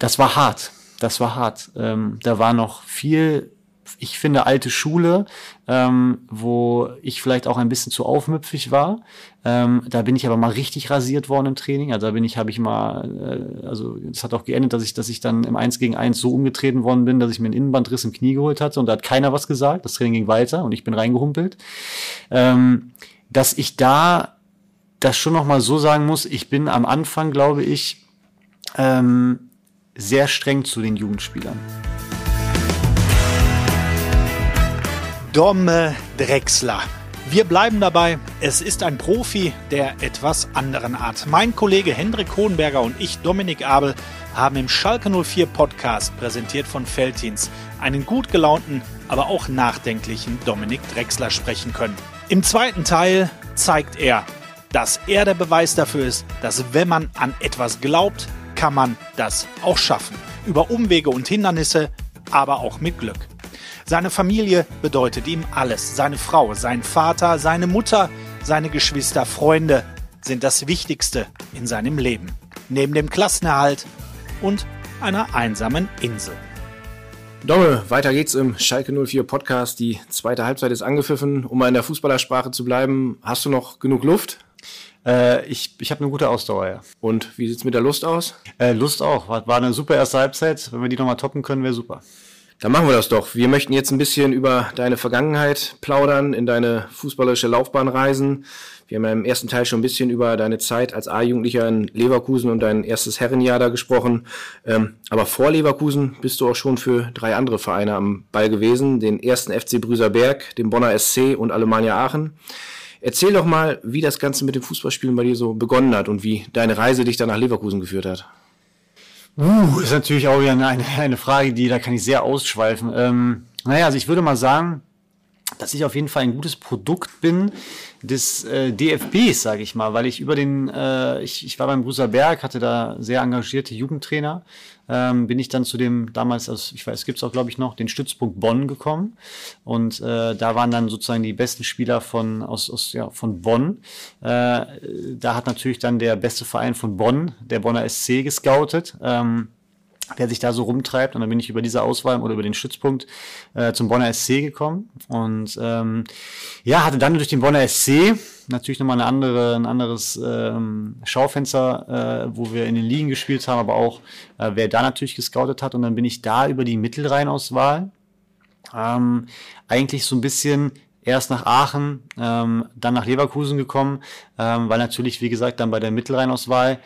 das war hart. Das war hart. Ähm, da war noch viel ich finde, alte Schule, ähm, wo ich vielleicht auch ein bisschen zu aufmüpfig war. Ähm, da bin ich aber mal richtig rasiert worden im Training. Also da bin ich, habe ich mal, äh, also es hat auch geendet, dass ich, dass ich dann im 1 gegen 1 so umgetreten worden bin, dass ich mir einen Innenbandriss im Knie geholt hatte und da hat keiner was gesagt. Das Training ging weiter und ich bin reingehumpelt. Ähm, dass ich da das schon noch mal so sagen muss, ich bin am Anfang, glaube ich, ähm, sehr streng zu den Jugendspielern. Domme Drexler. Wir bleiben dabei, es ist ein Profi der etwas anderen Art. Mein Kollege Hendrik Hohenberger und ich, Dominik Abel, haben im Schalke 04 Podcast, präsentiert von Feltins, einen gut gelaunten, aber auch nachdenklichen Dominik Drexler sprechen können. Im zweiten Teil zeigt er, dass er der Beweis dafür ist, dass wenn man an etwas glaubt, kann man das auch schaffen. Über Umwege und Hindernisse, aber auch mit Glück. Seine Familie bedeutet ihm alles. Seine Frau, sein Vater, seine Mutter, seine Geschwister, Freunde sind das Wichtigste in seinem Leben. Neben dem Klassenerhalt und einer einsamen Insel. Domme, weiter geht's im Schalke 04 Podcast. Die zweite Halbzeit ist angepfiffen. Um mal in der Fußballersprache zu bleiben, hast du noch genug Luft? Äh, ich ich habe eine gute Ausdauer, ja. Und wie sieht's mit der Lust aus? Äh, Lust auch. War, war eine super erste Halbzeit. Wenn wir die nochmal toppen können, wäre super. Dann machen wir das doch. Wir möchten jetzt ein bisschen über deine Vergangenheit plaudern, in deine fußballerische Laufbahn reisen. Wir haben ja im ersten Teil schon ein bisschen über deine Zeit als A-Jugendlicher in Leverkusen und dein erstes Herrenjahr da gesprochen. Ähm, aber vor Leverkusen bist du auch schon für drei andere Vereine am Ball gewesen. Den ersten FC Brüserberg, den Bonner SC und Alemannia Aachen. Erzähl doch mal, wie das Ganze mit dem Fußballspielen bei dir so begonnen hat und wie deine Reise dich dann nach Leverkusen geführt hat. Uh, ist natürlich auch wieder eine, eine Frage, die da kann ich sehr ausschweifen. Ähm, naja, also ich würde mal sagen, dass ich auf jeden Fall ein gutes Produkt bin des äh, DFBs, sage ich mal, weil ich über den, äh, ich, ich war beim Bruser Berg, hatte da sehr engagierte Jugendtrainer, ähm, bin ich dann zu dem damals, also ich weiß, es gibt es auch, glaube ich, noch, den Stützpunkt Bonn gekommen und äh, da waren dann sozusagen die besten Spieler von aus, aus ja, von Bonn. Äh, da hat natürlich dann der beste Verein von Bonn, der Bonner SC, gescoutet. Ähm, der sich da so rumtreibt. Und dann bin ich über diese Auswahl oder über den Stützpunkt äh, zum Bonner SC gekommen. Und ähm, ja, hatte dann durch den Bonner SC natürlich nochmal eine andere, ein anderes ähm, Schaufenster, äh, wo wir in den Ligen gespielt haben, aber auch äh, wer da natürlich gescoutet hat. Und dann bin ich da über die Mittelrheinauswahl ähm, eigentlich so ein bisschen erst nach Aachen, ähm, dann nach Leverkusen gekommen, ähm, weil natürlich, wie gesagt, dann bei der Mittelrheinauswahl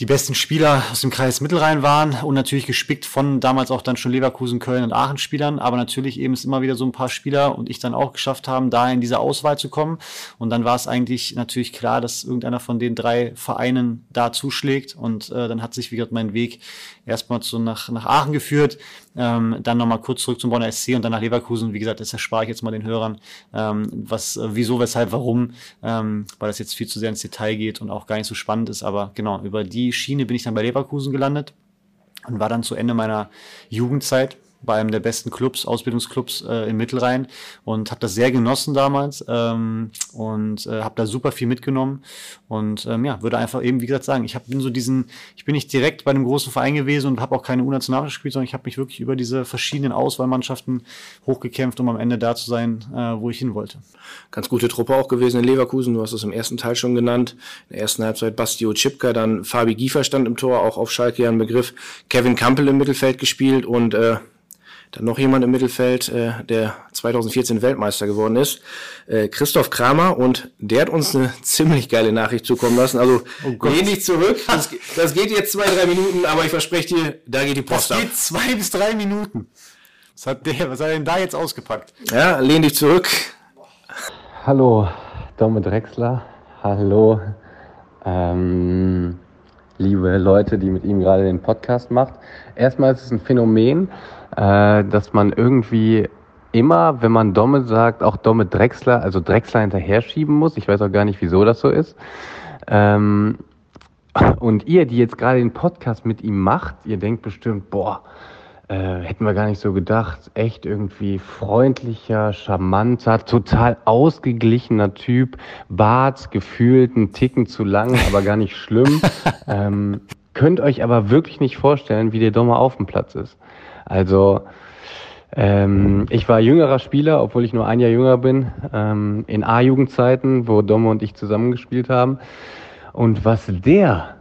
die besten Spieler aus dem Kreis Mittelrhein waren und natürlich gespickt von damals auch dann schon Leverkusen, Köln und Aachen Spielern, aber natürlich eben es immer wieder so ein paar Spieler und ich dann auch geschafft haben, da in diese Auswahl zu kommen. Und dann war es eigentlich natürlich klar, dass irgendeiner von den drei Vereinen da zuschlägt. Und äh, dann hat sich wie gesagt mein Weg erstmal so nach, nach Aachen geführt, ähm, dann nochmal kurz zurück zum Bonner SC und dann nach Leverkusen. Wie gesagt, das erspare ich jetzt mal den Hörern, ähm, was, äh, wieso, weshalb, warum, ähm, weil das jetzt viel zu sehr ins Detail geht und auch gar nicht so spannend ist. Aber genau, über die Schiene bin ich dann bei Leverkusen gelandet und war dann zu Ende meiner Jugendzeit bei einem der besten Clubs, Ausbildungsclubs äh, im Mittelrhein und habe das sehr genossen damals ähm, und äh, habe da super viel mitgenommen und ähm, ja, würde einfach eben, wie gesagt, sagen, ich hab, bin so diesen, ich bin nicht direkt bei einem großen Verein gewesen und habe auch keine U-Nationalmannschaft gespielt, sondern ich habe mich wirklich über diese verschiedenen Auswahlmannschaften hochgekämpft, um am Ende da zu sein, äh, wo ich hin wollte. Ganz gute Truppe auch gewesen in Leverkusen, du hast es im ersten Teil schon genannt, in der ersten Halbzeit Bastio Chipka, dann Fabi Giefer stand im Tor, auch auf Schalke ja ein Begriff, Kevin Campbell im Mittelfeld gespielt und äh, dann noch jemand im Mittelfeld, äh, der 2014 Weltmeister geworden ist, äh, Christoph Kramer. Und der hat uns eine ziemlich geile Nachricht zukommen lassen. Also oh lehn dich zurück. Das, das, geht jetzt zwei, drei Minuten, aber ich verspreche dir, da geht die Post ab. Das geht zwei bis drei Minuten. Was hat, der, was hat er denn da jetzt ausgepackt? Ja, lehn dich zurück. Hallo, Dome Drexler. Hallo, ähm, liebe Leute, die mit ihm gerade den Podcast macht. Erstmal ist es ein Phänomen, äh, dass man irgendwie immer, wenn man Domme sagt, auch Domme Drechsler, also Drechsler hinterher schieben muss. Ich weiß auch gar nicht, wieso das so ist. Ähm, und ihr, die jetzt gerade den Podcast mit ihm macht, ihr denkt bestimmt, boah, äh, hätten wir gar nicht so gedacht. Echt irgendwie freundlicher, charmanter, total ausgeglichener Typ. Bart gefühlt einen Ticken zu lang, aber gar nicht schlimm. ähm, könnt euch aber wirklich nicht vorstellen, wie der Domme auf dem Platz ist. Also ähm, ich war jüngerer Spieler, obwohl ich nur ein Jahr jünger bin, ähm, in A-Jugendzeiten, wo Domme und ich zusammengespielt haben. Und was der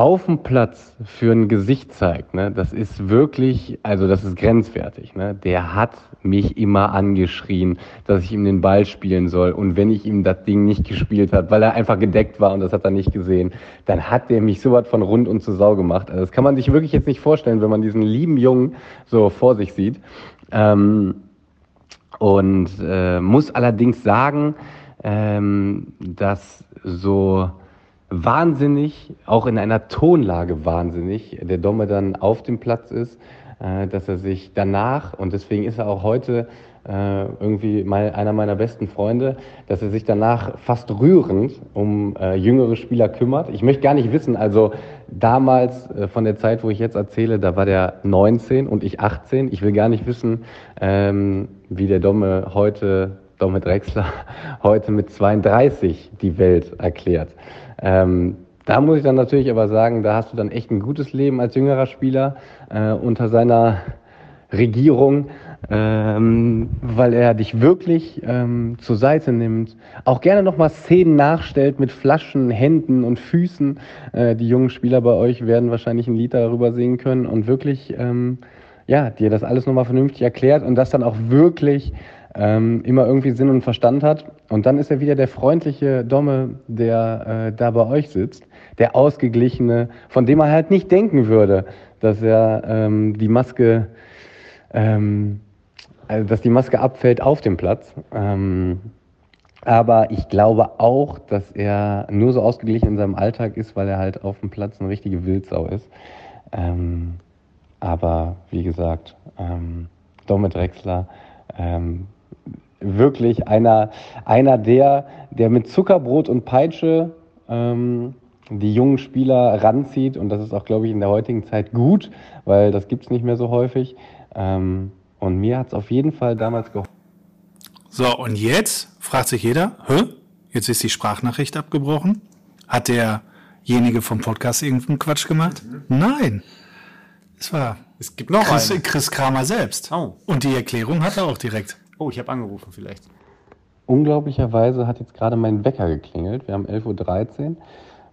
auf dem Platz für ein Gesicht zeigt, ne, das ist wirklich, also das ist grenzwertig. Ne? Der hat mich immer angeschrien, dass ich ihm den Ball spielen soll. Und wenn ich ihm das Ding nicht gespielt hat, weil er einfach gedeckt war und das hat er nicht gesehen, dann hat der mich so was von rund und zu Sau gemacht. Also das kann man sich wirklich jetzt nicht vorstellen, wenn man diesen lieben Jungen so vor sich sieht. Ähm, und äh, muss allerdings sagen, ähm, dass so wahnsinnig, auch in einer Tonlage wahnsinnig, der Domme dann auf dem Platz ist, äh, dass er sich danach, und deswegen ist er auch heute äh, irgendwie mal einer meiner besten Freunde, dass er sich danach fast rührend um äh, jüngere Spieler kümmert. Ich möchte gar nicht wissen, also damals äh, von der Zeit, wo ich jetzt erzähle, da war der 19 und ich 18. Ich will gar nicht wissen, ähm, wie der Domme heute, Domme Drexler, heute mit 32 die Welt erklärt. Ähm, da muss ich dann natürlich aber sagen, da hast du dann echt ein gutes Leben als jüngerer Spieler äh, unter seiner Regierung, ähm, weil er dich wirklich ähm, zur Seite nimmt. Auch gerne nochmal Szenen nachstellt mit Flaschen, Händen und Füßen. Äh, die jungen Spieler bei euch werden wahrscheinlich ein Lied darüber singen können und wirklich, ähm, ja, dir das alles nochmal vernünftig erklärt und das dann auch wirklich ähm, immer irgendwie Sinn und Verstand hat. Und dann ist er wieder der freundliche Domme, der äh, da bei euch sitzt, der ausgeglichene, von dem man halt nicht denken würde, dass er ähm, die Maske, ähm, also dass die Maske abfällt auf dem Platz. Ähm, aber ich glaube auch, dass er nur so ausgeglichen in seinem Alltag ist, weil er halt auf dem Platz eine richtige Wildsau ist. Ähm, aber wie gesagt, ähm, Domme Drexler, ähm, wirklich einer, einer der, der mit Zuckerbrot und Peitsche ähm, die jungen Spieler ranzieht. Und das ist auch, glaube ich, in der heutigen Zeit gut, weil das gibt es nicht mehr so häufig. Ähm, und mir hat es auf jeden Fall damals geholfen. So, und jetzt fragt sich jeder, Hä? jetzt ist die Sprachnachricht abgebrochen. Hat derjenige vom Podcast irgendeinen Quatsch gemacht? Mhm. Nein. Es war es gibt noch Chris. Chris Kramer selbst. Oh. Und die Erklärung hat er auch direkt. Oh, ich habe angerufen vielleicht. Unglaublicherweise hat jetzt gerade mein Wecker geklingelt. Wir haben 11.13 Uhr.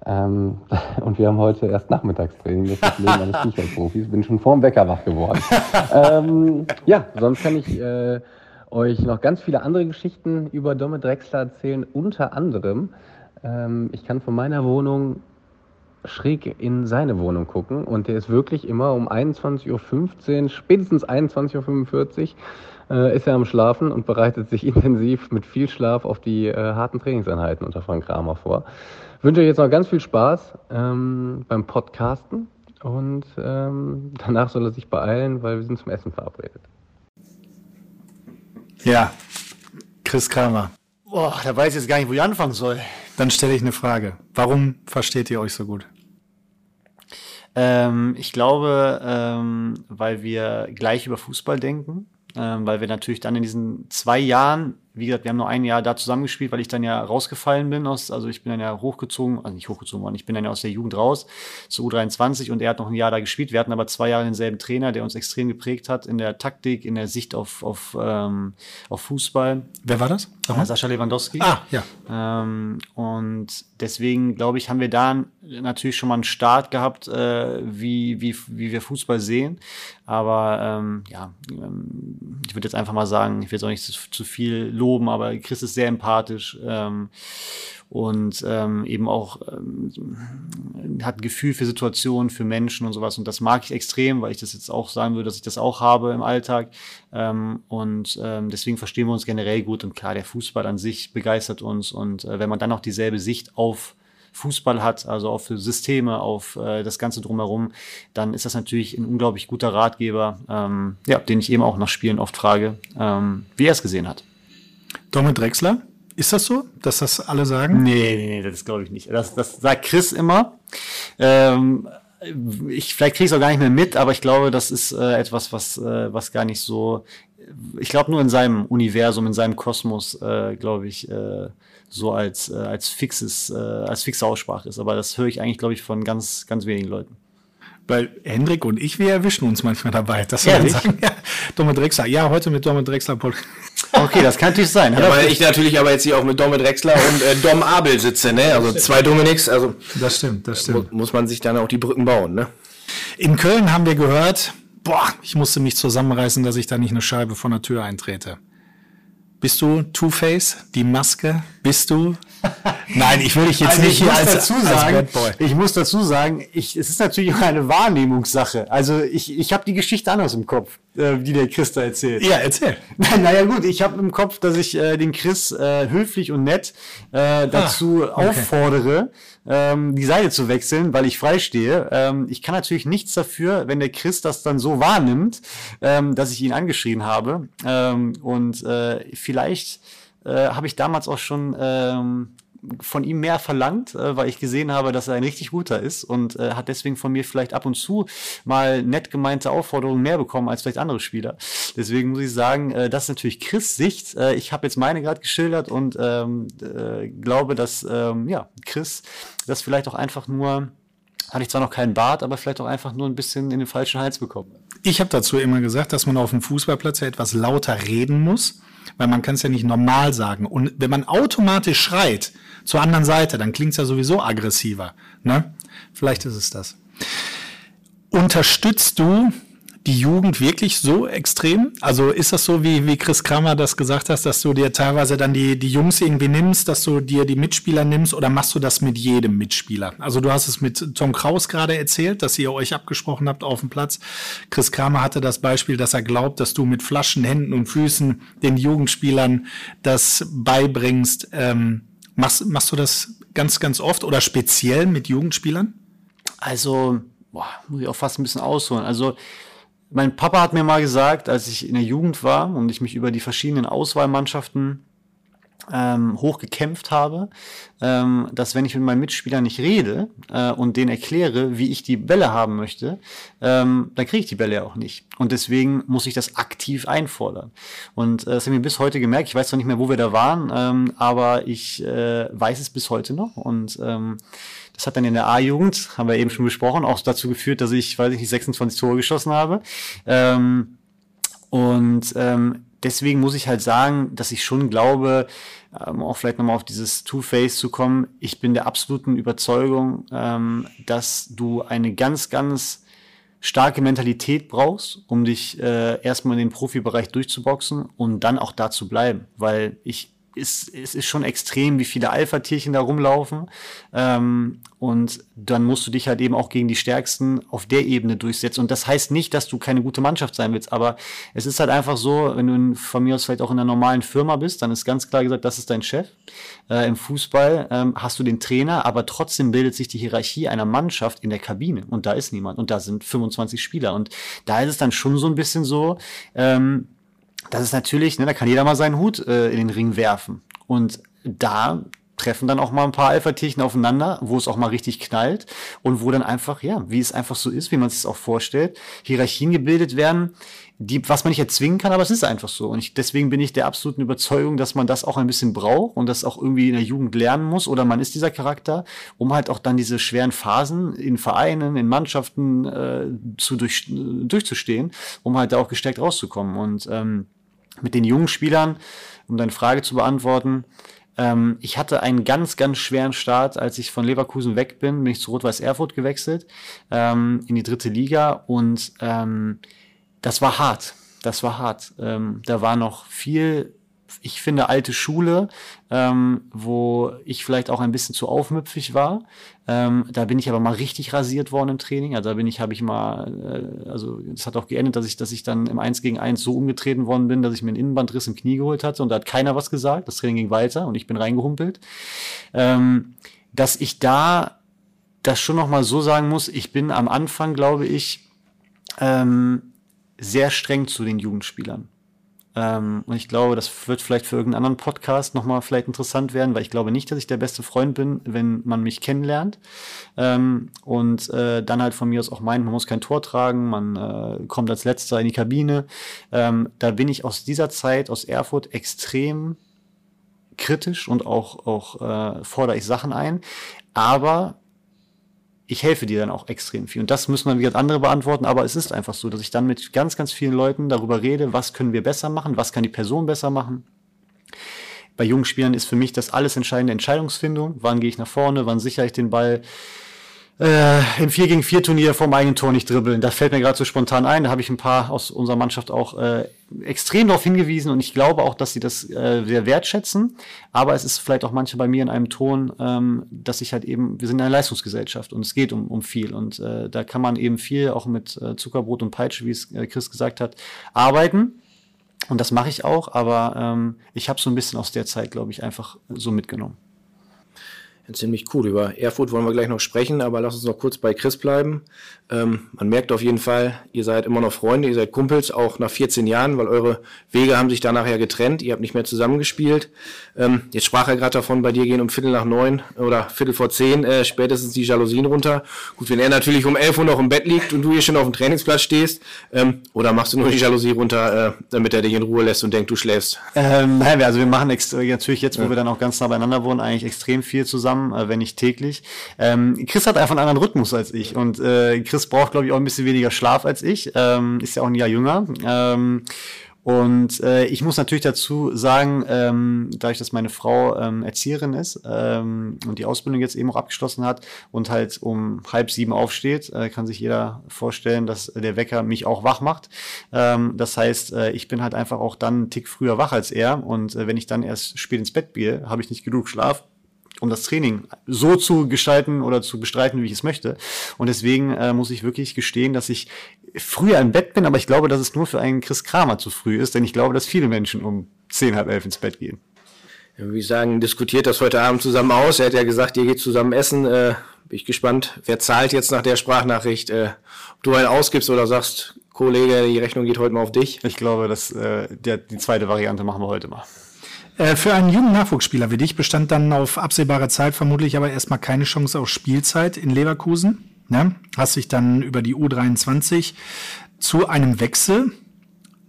Ähm, und wir haben heute erst Nachmittagstraining. Das ist das Leben eines Fußballprofis. Bin schon vorm Wecker wach geworden. ähm, ja, sonst kann ich äh, euch noch ganz viele andere Geschichten über Domme Drexler erzählen. Unter anderem, ähm, ich kann von meiner Wohnung schräg in seine Wohnung gucken und der ist wirklich immer um 21.15 Uhr, spätestens 21.45 Uhr äh, ist er am Schlafen und bereitet sich intensiv mit viel Schlaf auf die äh, harten Trainingseinheiten unter Frank Kramer vor. Ich wünsche euch jetzt noch ganz viel Spaß ähm, beim Podcasten und ähm, danach soll er sich beeilen, weil wir sind zum Essen verabredet. Ja, Chris Kramer. Boah, da weiß ich jetzt gar nicht, wo ich anfangen soll. Dann stelle ich eine Frage. Warum versteht ihr euch so gut? Ähm, ich glaube, ähm, weil wir gleich über Fußball denken, weil wir natürlich dann in diesen zwei Jahren wie gesagt, wir haben nur ein Jahr da zusammengespielt, weil ich dann ja rausgefallen bin aus, also ich bin dann ja hochgezogen, also nicht hochgezogen worden, ich bin dann ja aus der Jugend raus zu U23 und er hat noch ein Jahr da gespielt. Wir hatten aber zwei Jahre denselben Trainer, der uns extrem geprägt hat in der Taktik, in der Sicht auf, auf, ähm, auf Fußball. Wer war das? Aha. Sascha Lewandowski. Ah, ja. Ähm, und deswegen, glaube ich, haben wir da natürlich schon mal einen Start gehabt, äh, wie, wie, wie wir Fußball sehen. Aber ähm, ja, ähm, ich würde jetzt einfach mal sagen, ich will jetzt auch nicht zu, zu viel loben, aber Chris ist sehr empathisch ähm, und ähm, eben auch ähm, hat ein Gefühl für Situationen, für Menschen und sowas. Und das mag ich extrem, weil ich das jetzt auch sagen würde, dass ich das auch habe im Alltag. Ähm, und ähm, deswegen verstehen wir uns generell gut. Und klar, der Fußball an sich begeistert uns. Und äh, wenn man dann auch dieselbe Sicht auf Fußball hat, also auf Systeme, auf äh, das Ganze drumherum, dann ist das natürlich ein unglaublich guter Ratgeber, ähm, ja, den ich eben auch nach Spielen oft frage, ähm, wie er es gesehen hat. Dominik Drexler, ist das so, dass das alle sagen? Nee, nee, nee, das glaube ich nicht. Das, das sagt Chris immer. Ähm, ich, vielleicht kriege ich es auch gar nicht mehr mit, aber ich glaube, das ist äh, etwas, was, äh, was gar nicht so ich glaube nur in seinem Universum, in seinem Kosmos, äh, glaube ich, äh, so als, äh, als fixes, äh, als fixe Aussprache ist. Aber das höre ich eigentlich, glaube ich, von ganz, ganz wenigen Leuten. Weil Hendrik und ich, wir erwischen uns manchmal dabei. Das soll man sagen. Ja, Domme Drexler. Ja, heute mit Domme Drexler. Okay, das kann natürlich sein. Ja, weil ich natürlich aber jetzt hier auch mit Domme Drexler und äh, Dom Abel sitze, ne? Also zwei Dominiks, also. Das stimmt, das stimmt. Muss man sich dann auch die Brücken bauen, ne? In Köln haben wir gehört, boah, ich musste mich zusammenreißen, dass ich da nicht eine Scheibe von der Tür eintrete. Bist du Two-Face, die Maske? Bist du? Nein, ich will dich jetzt also nicht hier als, dazu sagen, als Boy. Ich muss dazu sagen, ich, es ist natürlich auch eine Wahrnehmungssache. Also ich, ich habe die Geschichte anders im Kopf, äh, die der Chris da erzählt. Ja, erzähl. naja gut, ich habe im Kopf, dass ich äh, den Chris äh, höflich und nett äh, dazu ah, okay. auffordere, ähm, die Seite zu wechseln, weil ich freistehe. Ähm, ich kann natürlich nichts dafür, wenn der Chris das dann so wahrnimmt, ähm, dass ich ihn angeschrien habe. Ähm, und äh, vielleicht äh, habe ich damals auch schon ähm, von ihm mehr verlangt, äh, weil ich gesehen habe, dass er ein richtig guter ist und äh, hat deswegen von mir vielleicht ab und zu mal nett gemeinte Aufforderungen mehr bekommen als vielleicht andere Spieler. Deswegen muss ich sagen, äh, das ist natürlich Chris Sicht. Ich habe jetzt meine gerade geschildert und ähm, äh, glaube, dass ähm, ja Chris das vielleicht auch einfach nur hatte ich zwar noch keinen Bart, aber vielleicht auch einfach nur ein bisschen in den falschen Hals bekommen. Ich habe dazu immer gesagt, dass man auf dem Fußballplatz ja etwas lauter reden muss, weil man kann es ja nicht normal sagen. Und wenn man automatisch schreit zur anderen Seite, dann klingt es ja sowieso aggressiver. Ne? Vielleicht ist es das. Unterstützt du die Jugend wirklich so extrem? Also ist das so, wie, wie Chris Kramer das gesagt hast, dass du dir teilweise dann die, die Jungs irgendwie nimmst, dass du dir die Mitspieler nimmst oder machst du das mit jedem Mitspieler? Also du hast es mit Tom Kraus gerade erzählt, dass ihr euch abgesprochen habt auf dem Platz. Chris Kramer hatte das Beispiel, dass er glaubt, dass du mit Flaschen, Händen und Füßen den Jugendspielern das beibringst. Ähm, machst, machst du das ganz, ganz oft oder speziell mit Jugendspielern? Also, boah, muss ich auch fast ein bisschen ausholen. Also mein Papa hat mir mal gesagt, als ich in der Jugend war und ich mich über die verschiedenen Auswahlmannschaften ähm, hochgekämpft habe, ähm, dass wenn ich mit meinen Mitspielern nicht rede äh, und denen erkläre, wie ich die Bälle haben möchte, ähm, dann kriege ich die Bälle ja auch nicht. Und deswegen muss ich das aktiv einfordern. Und äh, das habe ich bis heute gemerkt. Ich weiß zwar nicht mehr, wo wir da waren, ähm, aber ich äh, weiß es bis heute noch. Und ähm, das hat dann in der A-Jugend, haben wir eben schon besprochen, auch dazu geführt, dass ich, weiß ich nicht, 26 Tore geschossen habe. Ähm, und ähm, deswegen muss ich halt sagen, dass ich schon glaube, ähm, auch vielleicht nochmal auf dieses Two-Face zu kommen, ich bin der absoluten Überzeugung, ähm, dass du eine ganz, ganz starke Mentalität brauchst, um dich äh, erstmal in den Profibereich durchzuboxen und dann auch da zu bleiben. Weil ich ist, es ist schon extrem, wie viele Alpha-Tierchen da rumlaufen. Ähm, und dann musst du dich halt eben auch gegen die Stärksten auf der Ebene durchsetzen. Und das heißt nicht, dass du keine gute Mannschaft sein willst, aber es ist halt einfach so, wenn du in, von mir aus vielleicht auch in einer normalen Firma bist, dann ist ganz klar gesagt, das ist dein Chef. Äh, Im Fußball ähm, hast du den Trainer, aber trotzdem bildet sich die Hierarchie einer Mannschaft in der Kabine. Und da ist niemand. Und da sind 25 Spieler. Und da ist es dann schon so ein bisschen so, ähm, das ist natürlich, ne, da kann jeder mal seinen Hut äh, in den Ring werfen. Und da treffen dann auch mal ein paar Alpha-Tierchen aufeinander, wo es auch mal richtig knallt und wo dann einfach, ja, wie es einfach so ist, wie man es sich auch vorstellt, Hierarchien gebildet werden, die, was man nicht erzwingen kann, aber es ist einfach so. Und ich, deswegen bin ich der absoluten Überzeugung, dass man das auch ein bisschen braucht und das auch irgendwie in der Jugend lernen muss oder man ist dieser Charakter, um halt auch dann diese schweren Phasen in Vereinen, in Mannschaften äh, zu durch, durchzustehen, um halt da auch gestärkt rauszukommen. Und ähm, mit den jungen Spielern, um deine Frage zu beantworten, ähm, ich hatte einen ganz, ganz schweren Start, als ich von Leverkusen weg bin, bin ich zu Rot-Weiß Erfurt gewechselt, ähm, in die dritte Liga und ähm, das war hart. Das war hart. Ähm, da war noch viel ich finde, alte Schule, ähm, wo ich vielleicht auch ein bisschen zu aufmüpfig war. Ähm, da bin ich aber mal richtig rasiert worden im Training. Also da bin ich, habe ich mal, äh, also es hat auch geendet, dass ich, dass ich dann im 1 gegen 1 so umgetreten worden bin, dass ich mir einen Innenbandriss im Knie geholt hatte und da hat keiner was gesagt. Das Training ging weiter und ich bin reingehumpelt. Ähm, dass ich da das schon noch mal so sagen muss, ich bin am Anfang, glaube ich, ähm, sehr streng zu den Jugendspielern Ähm, und ich glaube, das wird vielleicht für irgendeinen anderen Podcast nochmal vielleicht interessant werden, weil ich glaube nicht, dass ich der beste Freund bin, wenn man mich kennenlernt. Ähm, und äh, dann halt von mir aus auch meint, man muss kein Tor tragen, man äh, kommt als letzter in die Kabine. Ähm, da bin ich aus dieser Zeit, aus Erfurt, extrem kritisch und auch, auch äh, fordere ich Sachen ein. Aber ich helfe dir dann auch extrem viel. Und das müssen dann wieder andere beantworten, aber es ist einfach so, dass ich dann mit ganz, ganz vielen Leuten darüber rede, was können wir besser machen, was kann die Person besser machen. Bei jungen Spielern ist für mich das alles entscheidende Entscheidungsfindung. Wann gehe ich nach vorne, wann sichere ich den Ball, äh, im 4 gegen 4 Turnier vom eigenen Tor nicht dribbeln. Das fällt mir gerade so spontan ein. Da habe ich ein paar aus unserer Mannschaft auch äh, extrem darauf hingewiesen und ich glaube auch, dass sie das äh, sehr wertschätzen. Aber es ist vielleicht auch manche bei mir in einem Ton, ähm, dass ich halt eben, wir sind eine Leistungsgesellschaft und es geht um, um viel und äh, da kann man eben viel auch mit äh, Zuckerbrot und Peitsche, wie es äh, Chris gesagt hat, arbeiten. Und das mache ich auch, aber ähm, ich habe so ein bisschen aus der Zeit, glaube ich, einfach so mitgenommen ziemlich cool. Über Erfurt wollen wir gleich noch sprechen, aber lass uns noch kurz bei Chris bleiben. Ähm, man merkt auf jeden Fall, ihr seid immer noch Freunde, ihr seid Kumpels, auch nach 14 Jahren, weil eure Wege haben sich danach ja getrennt, ihr habt nicht mehr zusammengespielt. Ähm, jetzt sprach er gerade davon, bei dir gehen um Viertel nach neun oder Viertel vor zehn äh, spätestens die Jalousien runter. Gut, wenn er natürlich um elf Uhr noch im Bett liegt und du hier schon auf dem Trainingsplatz stehst, ähm, oder machst du nur die Jalousie runter, äh, damit er dich in Ruhe lässt und denkt, du schläfst? Ähm, nein, also wir machen natürlich jetzt, wo ja. wir dann auch ganz nah beieinander wohnen, eigentlich extrem viel zusammen, äh, wenn nicht täglich. Ähm, Chris hat einfach einen anderen Rhythmus als ich und äh, Chris Chris braucht, glaube ich, auch ein bisschen weniger Schlaf als ich. Ähm, ist ja auch ein Jahr jünger. Ähm, und äh, ich muss natürlich dazu sagen, ähm, dadurch, dass meine Frau ähm, Erzieherin ist ähm, und die Ausbildung jetzt eben auch abgeschlossen hat und halt um halb sieben aufsteht, äh, kann sich jeder vorstellen, dass der Wecker mich auch wach macht. Ähm, das heißt, äh, ich bin halt einfach auch dann einen Tick früher wach als er. Und äh, wenn ich dann erst spät ins Bett gehe, habe ich nicht genug Schlaf um das Training so zu gestalten oder zu bestreiten, wie ich es möchte. Und deswegen äh, muss ich wirklich gestehen, dass ich früher im Bett bin, aber ich glaube, dass es nur für einen Chris Kramer zu früh ist, denn ich glaube, dass viele Menschen um zehn, halb elf ins Bett gehen. Ja, wie sagen, diskutiert das heute Abend zusammen aus. Er hat ja gesagt, ihr geht zusammen essen. Äh, bin ich gespannt, wer zahlt jetzt nach der Sprachnachricht, äh, ob du einen ausgibst oder sagst, Kollege, die Rechnung geht heute mal auf dich. Ich glaube, dass äh, der, die zweite Variante machen wir heute mal. Äh, für einen jungen Nachwuchsspieler wie dich bestand dann auf absehbare Zeit vermutlich aber erstmal keine Chance auf Spielzeit in Leverkusen. Ne? Hast dich dann über die U23 zu einem Wechsel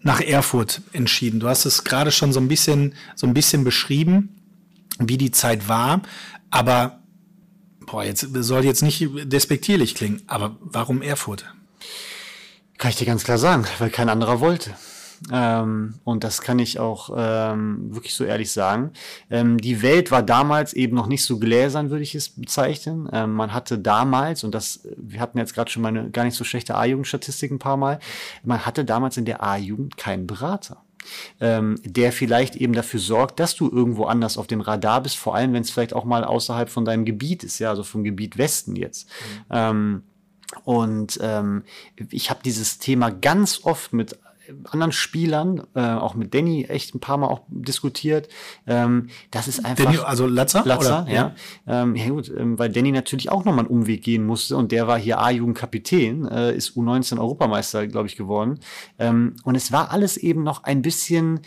nach Erfurt entschieden. Du hast es gerade schon so ein bisschen, so ein bisschen beschrieben, wie die Zeit war, aber boah, jetzt soll jetzt nicht despektierlich klingen, aber warum Erfurt? Kann ich dir ganz klar sagen, weil kein anderer wollte. Ähm, und das kann ich auch ähm, wirklich so ehrlich sagen. Ähm, die Welt war damals eben noch nicht so gläsern, würde ich es bezeichnen. Ähm, man hatte damals, und das, wir hatten jetzt gerade schon meine gar nicht so schlechte A-Jugend-Statistik ein paar Mal, man hatte damals in der A-Jugend keinen Berater. Ähm, der vielleicht eben dafür sorgt, dass du irgendwo anders auf dem Radar bist, vor allem wenn es vielleicht auch mal außerhalb von deinem Gebiet ist, ja, also vom Gebiet Westen jetzt. Mhm. Ähm, und ähm, ich habe dieses Thema ganz oft mit anderen Spielern, äh, auch mit Danny echt ein paar Mal auch diskutiert. Ähm, das ist einfach. Danny, also Latzer? Latzer, oder? ja. Ja, ähm, ja gut, ähm, weil Danny natürlich auch nochmal einen Umweg gehen musste und der war hier A-Jugendkapitän, äh, ist U19 Europameister, glaube ich, geworden. Ähm, und es war alles eben noch ein bisschen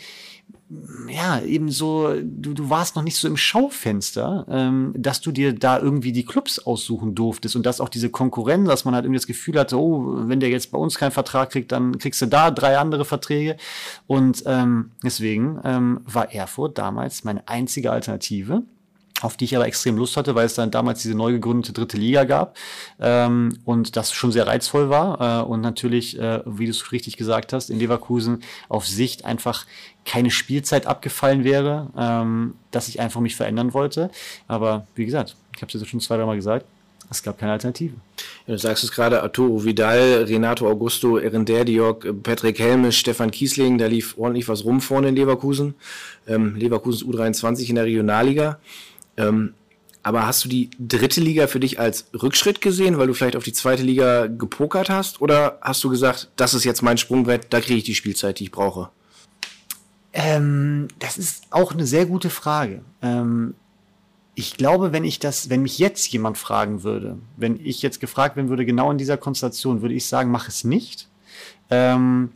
ja, eben so, du, du warst noch nicht so im Schaufenster, ähm, dass du dir da irgendwie die Clubs aussuchen durftest und dass auch diese Konkurrenz, dass man halt irgendwie das Gefühl hatte, oh, wenn der jetzt bei uns keinen Vertrag kriegt, dann kriegst du da drei andere Verträge. Und ähm, deswegen ähm, war Erfurt damals meine einzige Alternative auf die ich aber extrem Lust hatte, weil es dann damals diese neu gegründete dritte Liga gab ähm, und das schon sehr reizvoll war äh, und natürlich, äh, wie du es richtig gesagt hast, in Leverkusen auf Sicht einfach keine Spielzeit abgefallen wäre, ähm, dass ich einfach mich verändern wollte. Aber wie gesagt, ich habe es jetzt schon zwei, dreimal gesagt, es gab keine Alternative. Ja, du sagst es gerade, Arturo Vidal, Renato Augusto, Erender Diok, Patrick Helmes, Stefan Kiesling, da lief ordentlich was rum vorne in Leverkusen. Ähm, Leverkusens U23 in der Regionalliga. Ähm, aber hast du die dritte Liga für dich als Rückschritt gesehen, weil du vielleicht auf die zweite Liga gepokert hast? Oder hast du gesagt, das ist jetzt mein Sprungbrett, da kriege ich die Spielzeit, die ich brauche? Ähm, das ist auch eine sehr gute Frage. Ähm, ich glaube, wenn ich das, wenn mich jetzt jemand fragen würde, wenn ich jetzt gefragt werden würde, genau in dieser Konstellation, würde ich sagen, mach es nicht. Ähm,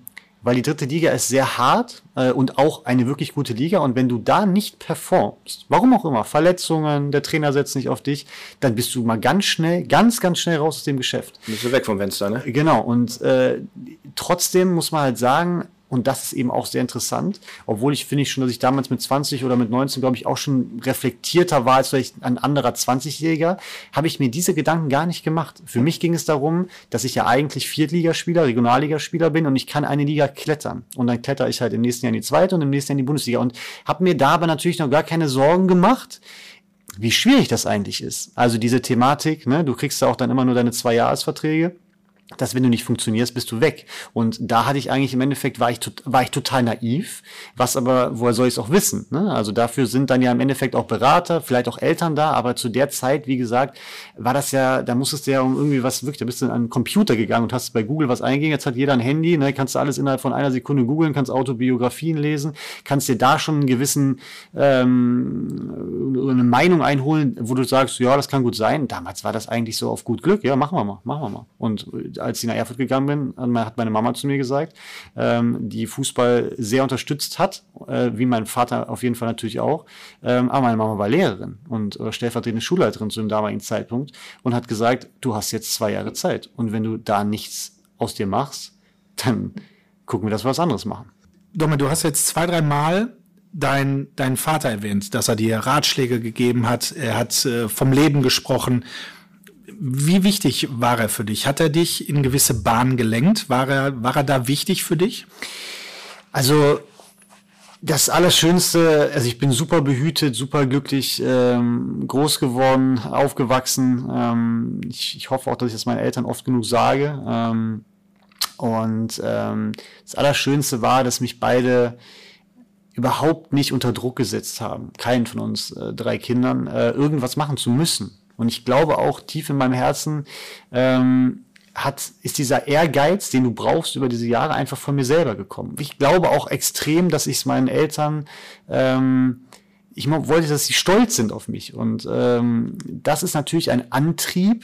weil die dritte Liga ist sehr hart äh, und auch eine wirklich gute Liga. Und wenn du da nicht performst, warum auch immer, Verletzungen, der Trainer setzt nicht auf dich, dann bist du mal ganz schnell, ganz, ganz schnell raus aus dem Geschäft. Bist du weg vom Fenster, ne? Genau. Und äh, trotzdem muss man halt sagen, und das ist eben auch sehr interessant, obwohl ich finde ich schon, dass ich damals mit 20 oder mit 19, glaube ich, auch schon reflektierter war als vielleicht ein anderer 20-Jähriger, habe ich mir diese Gedanken gar nicht gemacht. Für mich ging es darum, dass ich ja eigentlich Viertligaspieler, Regionalligaspieler bin und ich kann eine Liga klettern. Und dann kletter ich halt im nächsten Jahr in die zweite und im nächsten Jahr in die Bundesliga. Und habe mir da aber natürlich noch gar keine Sorgen gemacht, wie schwierig das eigentlich ist. Also diese Thematik, ne, du kriegst ja auch dann immer nur deine zwei Jahresverträge dass wenn du nicht funktionierst, bist du weg. Und da hatte ich eigentlich im Endeffekt, war ich, war ich total naiv, was aber, woher soll ich es auch wissen? Ne? Also dafür sind dann ja im Endeffekt auch Berater, vielleicht auch Eltern da, aber zu der Zeit, wie gesagt, war das ja, da musstest du ja um irgendwie was wirklich, da bist du an einen Computer gegangen und hast bei Google was eingegeben, jetzt hat jeder ein Handy, ne? kannst du alles innerhalb von einer Sekunde googeln, kannst Autobiografien lesen, kannst dir da schon einen gewissen, ähm, eine Meinung einholen, wo du sagst, ja, das kann gut sein. Damals war das eigentlich so auf gut Glück, ja, machen wir mal, machen wir mal. Und als ich nach Erfurt gegangen bin, hat meine Mama zu mir gesagt, ähm, die Fußball sehr unterstützt hat, äh, wie mein Vater auf jeden Fall natürlich auch. Ähm, aber meine Mama war Lehrerin und äh, stellvertretende Schulleiterin zu dem damaligen Zeitpunkt und hat gesagt, du hast jetzt zwei Jahre Zeit. Und wenn du da nichts aus dir machst, dann gucken wir, dass wir was anderes machen. Domme, du hast jetzt zwei, drei Mal dein, deinen Vater erwähnt, dass er dir Ratschläge gegeben hat. Er hat äh, vom Leben gesprochen. Wie wichtig war er für dich? Hat er dich in gewisse Bahnen gelenkt? War er, war er da wichtig für dich? Also das Allerschönste, also ich bin super behütet, super glücklich, ähm, groß geworden, aufgewachsen. Ähm, ich, ich hoffe auch, dass ich das meinen Eltern oft genug sage. Ähm, und ähm, das Allerschönste war, dass mich beide überhaupt nicht unter Druck gesetzt haben, keinen von uns äh, drei Kindern, äh, irgendwas machen zu müssen. Und ich glaube auch tief in meinem Herzen ähm, hat, ist dieser Ehrgeiz, den du brauchst über diese Jahre, einfach von mir selber gekommen. Ich glaube auch extrem, dass ich es meinen Eltern ähm, ich wollte, dass sie stolz sind auf mich. Und ähm, das ist natürlich ein Antrieb,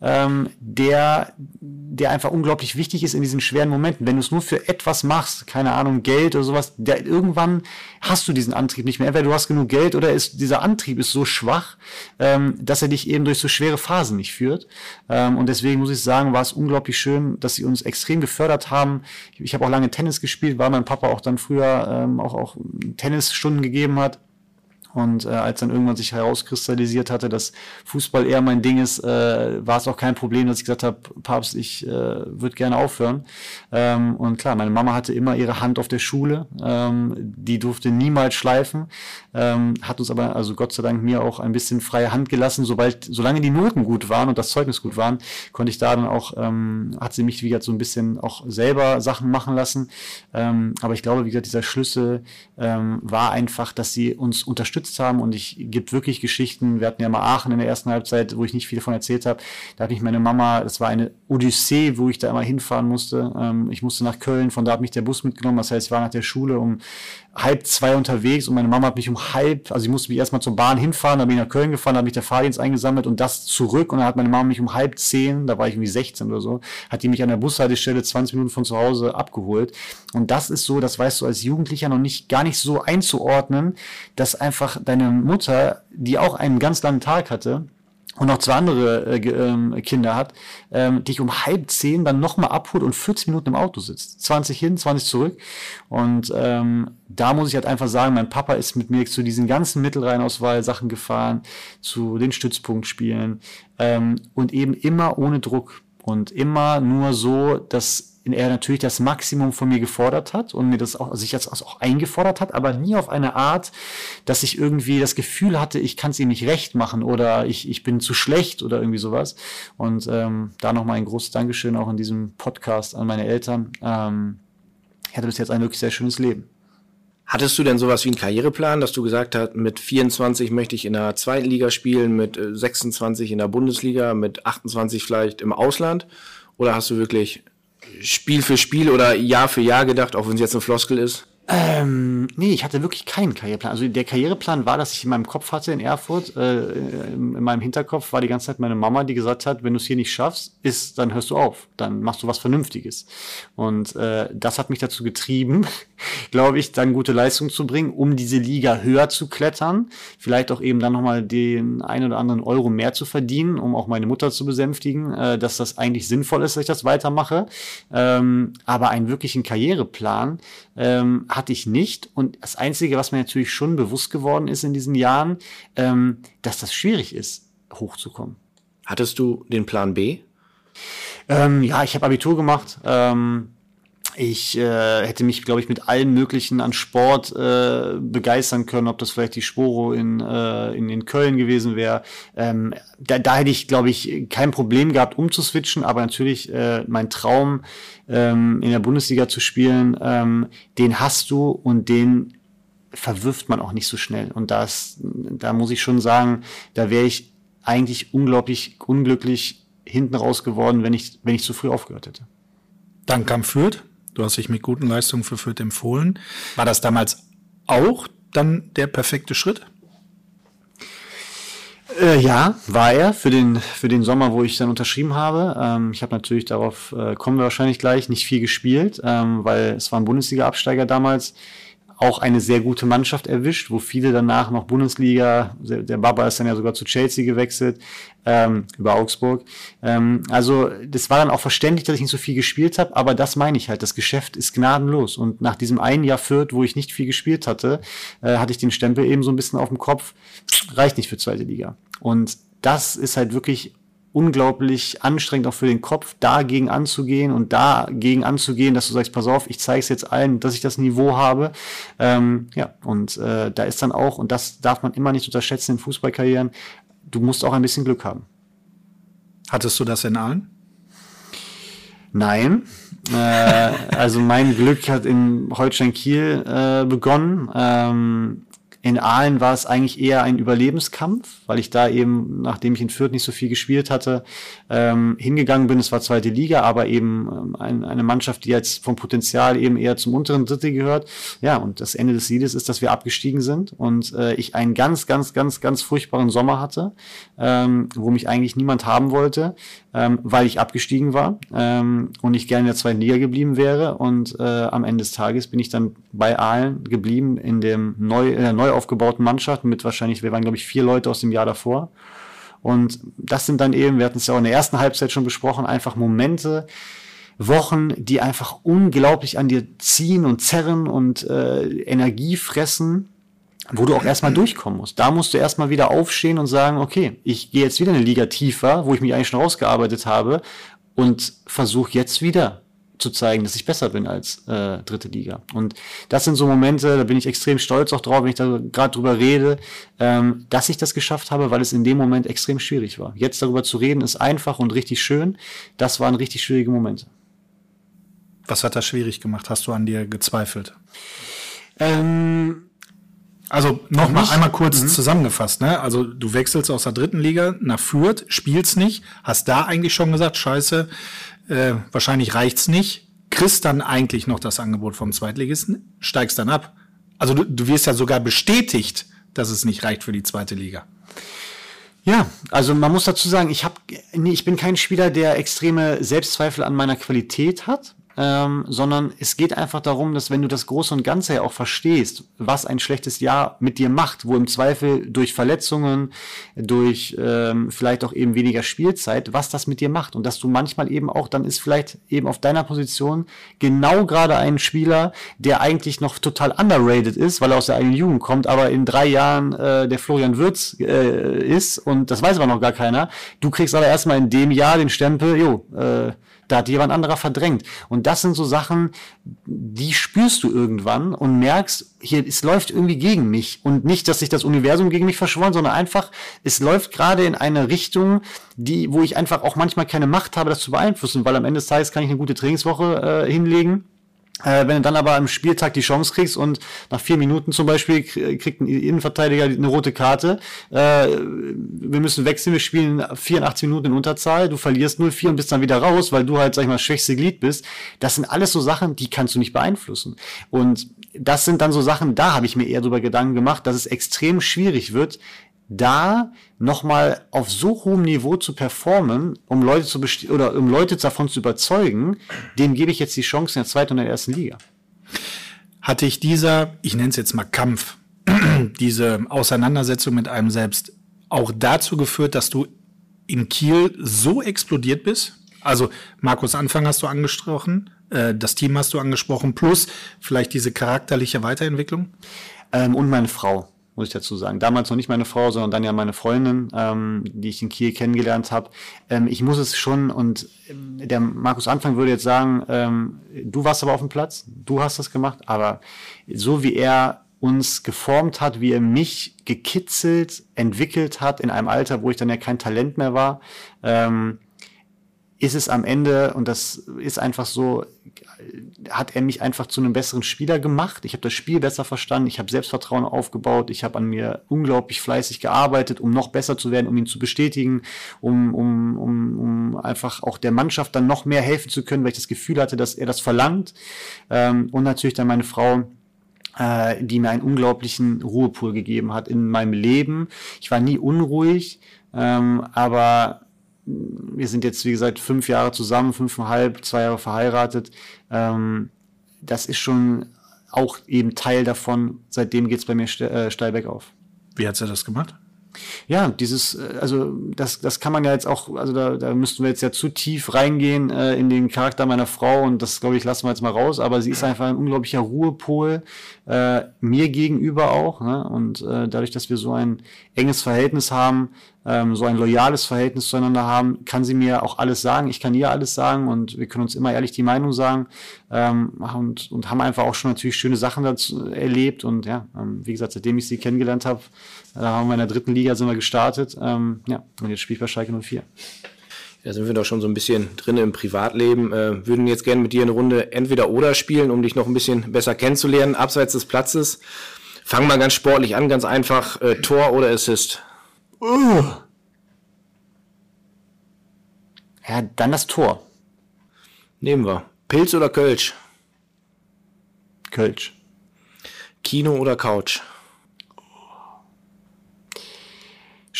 ähm, der, der einfach unglaublich wichtig ist in diesen schweren Momenten. Wenn du es nur für etwas machst, keine Ahnung, Geld oder sowas, der, irgendwann hast du diesen Antrieb nicht mehr. Entweder du hast genug Geld oder ist, dieser Antrieb ist so schwach, ähm, dass er dich eben durch so schwere Phasen nicht führt. Ähm, und deswegen muss ich sagen, war es unglaublich schön, dass sie uns extrem gefördert haben. Ich, ich habe auch lange Tennis gespielt, weil mein Papa auch dann früher ähm, auch, auch Tennisstunden gegeben hat. Und äh, als dann irgendwann sich herauskristallisiert hatte, dass Fußball eher mein Ding ist, äh, war es auch kein Problem, dass ich gesagt habe, Papst, ich äh, würde gerne aufhören. Ähm, und klar, meine Mama hatte immer ihre Hand auf der Schule, ähm, die durfte niemals schleifen, ähm, hat uns aber, also Gott sei Dank, mir auch ein bisschen freie Hand gelassen, sobald, solange die Noten gut waren und das Zeugnis gut waren, konnte ich da dann auch, ähm, hat sie mich, wie gesagt, so ein bisschen auch selber Sachen machen lassen. Ähm, aber ich glaube, wie gesagt, dieser Schlüssel ähm, war einfach, dass sie uns unterstützt unterstützt haben und ich gibt wirklich Geschichten. Wir hatten ja mal Aachen in der ersten Halbzeit, wo ich nicht viel davon erzählt habe. Da hatte ich meine Mama, das war eine Odyssee, wo ich da immer hinfahren musste. Ähm, ich musste nach Köln, von da hat mich der Bus mitgenommen. Das heißt, ich war nach der Schule um halb zwei unterwegs und meine Mama hat mich um halb, also ich musste mich erstmal zur Bahn hinfahren, dann bin ich nach Köln gefahren, dann hat mich der Fahrdienst eingesammelt und das zurück und dann hat meine Mama mich um halb zehn, da war ich irgendwie 16 oder so, hat die mich an der Bushaltestelle 20 Minuten von zu Hause abgeholt. Und das ist so, das weißt du als Jugendlicher noch nicht, gar nicht so einzuordnen, dass einfach deine Mutter, die auch einen ganz langen Tag hatte, und noch zwei andere äh, äh, Kinder hat, ähm, dich um halb zehn dann nochmal abholt und 40 Minuten im Auto sitzt. 20 hin, 20 zurück. Und ähm, da muss ich halt einfach sagen, mein Papa ist mit mir zu diesen ganzen Mittelrheinauswahl-Sachen gefahren, zu den Stützpunktspielen ähm, und eben immer ohne Druck und immer nur so, dass er natürlich das Maximum von mir gefordert hat und mir das auch, sich jetzt auch eingefordert hat, aber nie auf eine Art, dass ich irgendwie das Gefühl hatte, ich kann es ihm nicht recht machen oder ich, ich bin zu schlecht oder irgendwie sowas. Und ähm, da nochmal ein großes Dankeschön auch in diesem Podcast an meine Eltern. Ähm, ich hatte bis jetzt ein wirklich sehr schönes Leben. Hattest du denn sowas wie einen Karriereplan, dass du gesagt hast, mit 24 möchte ich in der zweiten Liga spielen, mit 26 äh, in der Bundesliga, mit 28 vielleicht im Ausland? Oder hast du wirklich Spiel für Spiel oder Jahr für Jahr gedacht, auch wenn es jetzt eine Floskel ist? Ähm, nee, ich hatte wirklich keinen Karriereplan. Also der Karriereplan war, dass ich in meinem Kopf hatte in Erfurt, äh, in meinem Hinterkopf war die ganze Zeit meine Mama, die gesagt hat, wenn du es hier nicht schaffst, ist, dann hörst du auf, dann machst du was Vernünftiges. Und äh, das hat mich dazu getrieben, glaube ich, dann gute Leistung zu bringen, um diese Liga höher zu klettern, vielleicht auch eben dann nochmal den ein oder anderen Euro mehr zu verdienen, um auch meine Mutter zu besänftigen, äh, dass das eigentlich sinnvoll ist, dass ich das weitermache. Ähm, aber einen wirklichen Karriereplan ähm, hatte ich nicht. Und das Einzige, was mir natürlich schon bewusst geworden ist in diesen Jahren, ähm, dass das schwierig ist, hochzukommen. Hattest du den Plan B? Ähm, ja, ich habe Abitur gemacht. Ähm, ich äh, hätte mich, glaube ich, mit allen möglichen an Sport äh, begeistern können, ob das vielleicht die Sporo in, äh, in, in Köln gewesen wäre. Ähm, da, da hätte ich, glaube ich, kein Problem gehabt, umzuswitchen, aber natürlich äh, mein Traum, ähm, in der Bundesliga zu spielen, ähm, den hast du und den verwirft man auch nicht so schnell. Und das, da muss ich schon sagen, da wäre ich eigentlich unglaublich unglücklich hinten raus geworden, wenn ich, wenn ich zu früh aufgehört hätte. Dann kam Fürth. Du hast dich mit guten Leistungen für Fürth empfohlen. War das damals auch dann der perfekte Schritt? Äh, ja, war er für den, für den Sommer, wo ich dann unterschrieben habe. Ähm, ich habe natürlich darauf, äh, kommen wir wahrscheinlich gleich, nicht viel gespielt, ähm, weil es war ein Bundesliga-Absteiger damals auch eine sehr gute Mannschaft erwischt, wo viele danach noch Bundesliga, der Baba ist dann ja sogar zu Chelsea gewechselt, ähm, über Augsburg. Ähm, also das war dann auch verständlich, dass ich nicht so viel gespielt habe, aber das meine ich halt, das Geschäft ist gnadenlos. Und nach diesem einen Jahr Fürth, wo ich nicht viel gespielt hatte, äh, hatte ich den Stempel eben so ein bisschen auf dem Kopf, reicht nicht für zweite Liga. Und das ist halt wirklich unglaublich anstrengend auch für den Kopf, dagegen anzugehen und dagegen anzugehen, dass du sagst, pass auf, ich zeige es jetzt allen, dass ich das Niveau habe. Ähm, ja, und äh, da ist dann auch, und das darf man immer nicht unterschätzen in Fußballkarrieren, du musst auch ein bisschen Glück haben. Hattest du das in allen? Nein. äh, also mein Glück hat in Holstein Kiel äh, begonnen. Ähm, in Aalen war es eigentlich eher ein Überlebenskampf, weil ich da eben, nachdem ich in Fürth nicht so viel gespielt hatte, ähm, hingegangen bin. Es war zweite Liga, aber eben ähm, ein, eine Mannschaft, die jetzt vom Potenzial eben eher zum unteren Drittel gehört. Ja, und das Ende des Liedes ist, dass wir abgestiegen sind und äh, ich einen ganz, ganz, ganz, ganz furchtbaren Sommer hatte, ähm, wo mich eigentlich niemand haben wollte, ähm, weil ich abgestiegen war ähm, und ich gerne in der zweiten Liga geblieben wäre. Und äh, am Ende des Tages bin ich dann bei Aalen geblieben in dem neu, in der neu aufgebauten Mannschaft mit wahrscheinlich, wir waren glaube ich vier Leute aus dem Jahr davor. Und das sind dann eben, wir hatten es ja auch in der ersten Halbzeit schon besprochen, einfach Momente, Wochen, die einfach unglaublich an dir ziehen und zerren und äh, Energie fressen, wo du auch erstmal durchkommen musst. Da musst du erstmal wieder aufstehen und sagen, okay, ich gehe jetzt wieder eine Liga tiefer, wo ich mich eigentlich schon rausgearbeitet habe und versuche jetzt wieder zu zeigen, dass ich besser bin als äh, dritte Liga. Und das sind so Momente, da bin ich extrem stolz auch drauf, wenn ich da gerade drüber rede, ähm, dass ich das geschafft habe, weil es in dem Moment extrem schwierig war. Jetzt darüber zu reden, ist einfach und richtig schön. Das waren richtig schwierige Momente. Was hat das schwierig gemacht? Hast du an dir gezweifelt? Ähm, also nochmal einmal kurz mhm. zusammengefasst. Ne? Also du wechselst aus der dritten Liga nach Fürth, spielst nicht, hast da eigentlich schon gesagt, scheiße, äh, wahrscheinlich reicht's nicht, kriegst dann eigentlich noch das Angebot vom Zweitligisten, steigst dann ab. Also du, du wirst ja sogar bestätigt, dass es nicht reicht für die zweite Liga. Ja, also man muss dazu sagen, ich, hab, nee, ich bin kein Spieler, der extreme Selbstzweifel an meiner Qualität hat ähm, sondern es geht einfach darum, dass wenn du das Große und Ganze ja auch verstehst, was ein schlechtes Jahr mit dir macht, wo im Zweifel durch Verletzungen, durch ähm, vielleicht auch eben weniger Spielzeit, was das mit dir macht und dass du manchmal eben auch, dann ist vielleicht eben auf deiner Position genau gerade ein Spieler, der eigentlich noch total underrated ist, weil er aus der eigenen Jugend kommt, aber in drei Jahren äh, der Florian Würz äh, ist und das weiß aber noch gar keiner. Du kriegst aber erstmal in dem Jahr den Stempel, jo, äh, da hat jemand anderer verdrängt. Und das sind so Sachen, die spürst du irgendwann und merkst, hier, es läuft irgendwie gegen mich. Und nicht, dass sich das Universum gegen mich verschworen, sondern einfach, es läuft gerade in eine Richtung, die, wo ich einfach auch manchmal keine Macht habe, das zu beeinflussen, weil am Ende des Tages kann ich eine gute Trainingswoche äh, hinlegen wenn du dann aber am Spieltag die Chance kriegst und nach vier Minuten zum Beispiel kriegt ein Innenverteidiger eine rote Karte, äh, wir müssen wechseln, wir spielen 84 Minuten in Unterzahl, du verlierst 0-4 und bist dann wieder raus, weil du halt, sag ich mal, schwächste Glied bist. Das sind alles so Sachen, die kannst du nicht beeinflussen. Und das sind dann so Sachen, da habe ich mir eher darüber Gedanken gemacht, dass es extrem schwierig wird, da nochmal auf so hohem Niveau zu performen, um Leute zu oder um Leute davon zu überzeugen, dem gebe ich jetzt die Chance in der zweiten und der ersten Liga. Hatte ich dieser, ich nenne es jetzt mal Kampf, diese Auseinandersetzung mit einem selbst auch dazu geführt, dass du in Kiel so explodiert bist? Also Markus Anfang hast du angesprochen, äh, das Team hast du angesprochen, plus vielleicht diese charakterliche Weiterentwicklung? Ähm, und meine Frau muss ich dazu sagen. Damals noch nicht meine Frau, sondern dann ja meine Freundin, ähm, die ich in Kiel kennengelernt habe. Ähm, ich muss es schon, und ähm, der Markus Anfang würde jetzt sagen, ähm, du warst aber auf dem Platz, du hast das gemacht, aber so wie er uns geformt hat, wie er mich gekitzelt, entwickelt hat in einem Alter, wo ich dann ja kein Talent mehr war, ähm, ist es am Ende, und das ist einfach so, hat er mich einfach zu einem besseren Spieler gemacht. Ich habe das Spiel besser verstanden, ich habe Selbstvertrauen aufgebaut, ich habe an mir unglaublich fleißig gearbeitet, um noch besser zu werden, um ihn zu bestätigen, um, um, um, um einfach auch der Mannschaft dann noch mehr helfen zu können, weil ich das Gefühl hatte, dass er das verlangt. Ähm, und natürlich dann meine Frau, äh, die mir einen unglaublichen Ruhepol gegeben hat in meinem Leben. Ich war nie unruhig, ähm, aber wir sind jetzt, wie gesagt, fünf Jahre zusammen, fünfeinhalb, zwei Jahre verheiratet. Ähm, das ist schon auch eben Teil davon. Seitdem geht's bei mir äh, steil bergauf. Wie hat sie das gemacht? Ja, dieses, äh, also das, das kann man ja jetzt auch, also da, da müssten wir jetzt ja zu tief reingehen äh, in den Charakter meiner Frau und das, glaube ich, lassen wir jetzt mal raus, aber sie ist einfach ein unglaublicher Ruhepol, äh, mir gegenüber auch. Ne? Und äh, dadurch, dass wir so ein enges Verhältnis haben, ähm, so ein loyales Verhältnis zueinander haben, kann sie mir auch alles sagen, ich kann ihr alles sagen und wir können uns immer ehrlich die Meinung sagen ähm, und, und haben einfach auch schon natürlich schöne Sachen dazu erlebt und ja, ähm, wie gesagt, seitdem ich sie kennengelernt habe, da haben wir in der dritten Liga sind wir gestartet, ähm, ja, und jetzt spiele ich bei Schalke 04. Da sind wir doch schon so ein bisschen drin im Privatleben. Äh, würden jetzt gerne mit dir eine Runde entweder oder spielen, um dich noch ein bisschen besser kennenzulernen, abseits des Platzes. Fangen wir ganz sportlich an, ganz einfach. Äh, Tor oder Assist? Uh. Ja, dann das Tor. Nehmen wir. Pilz oder Kölsch? Kölsch. Kino oder Couch?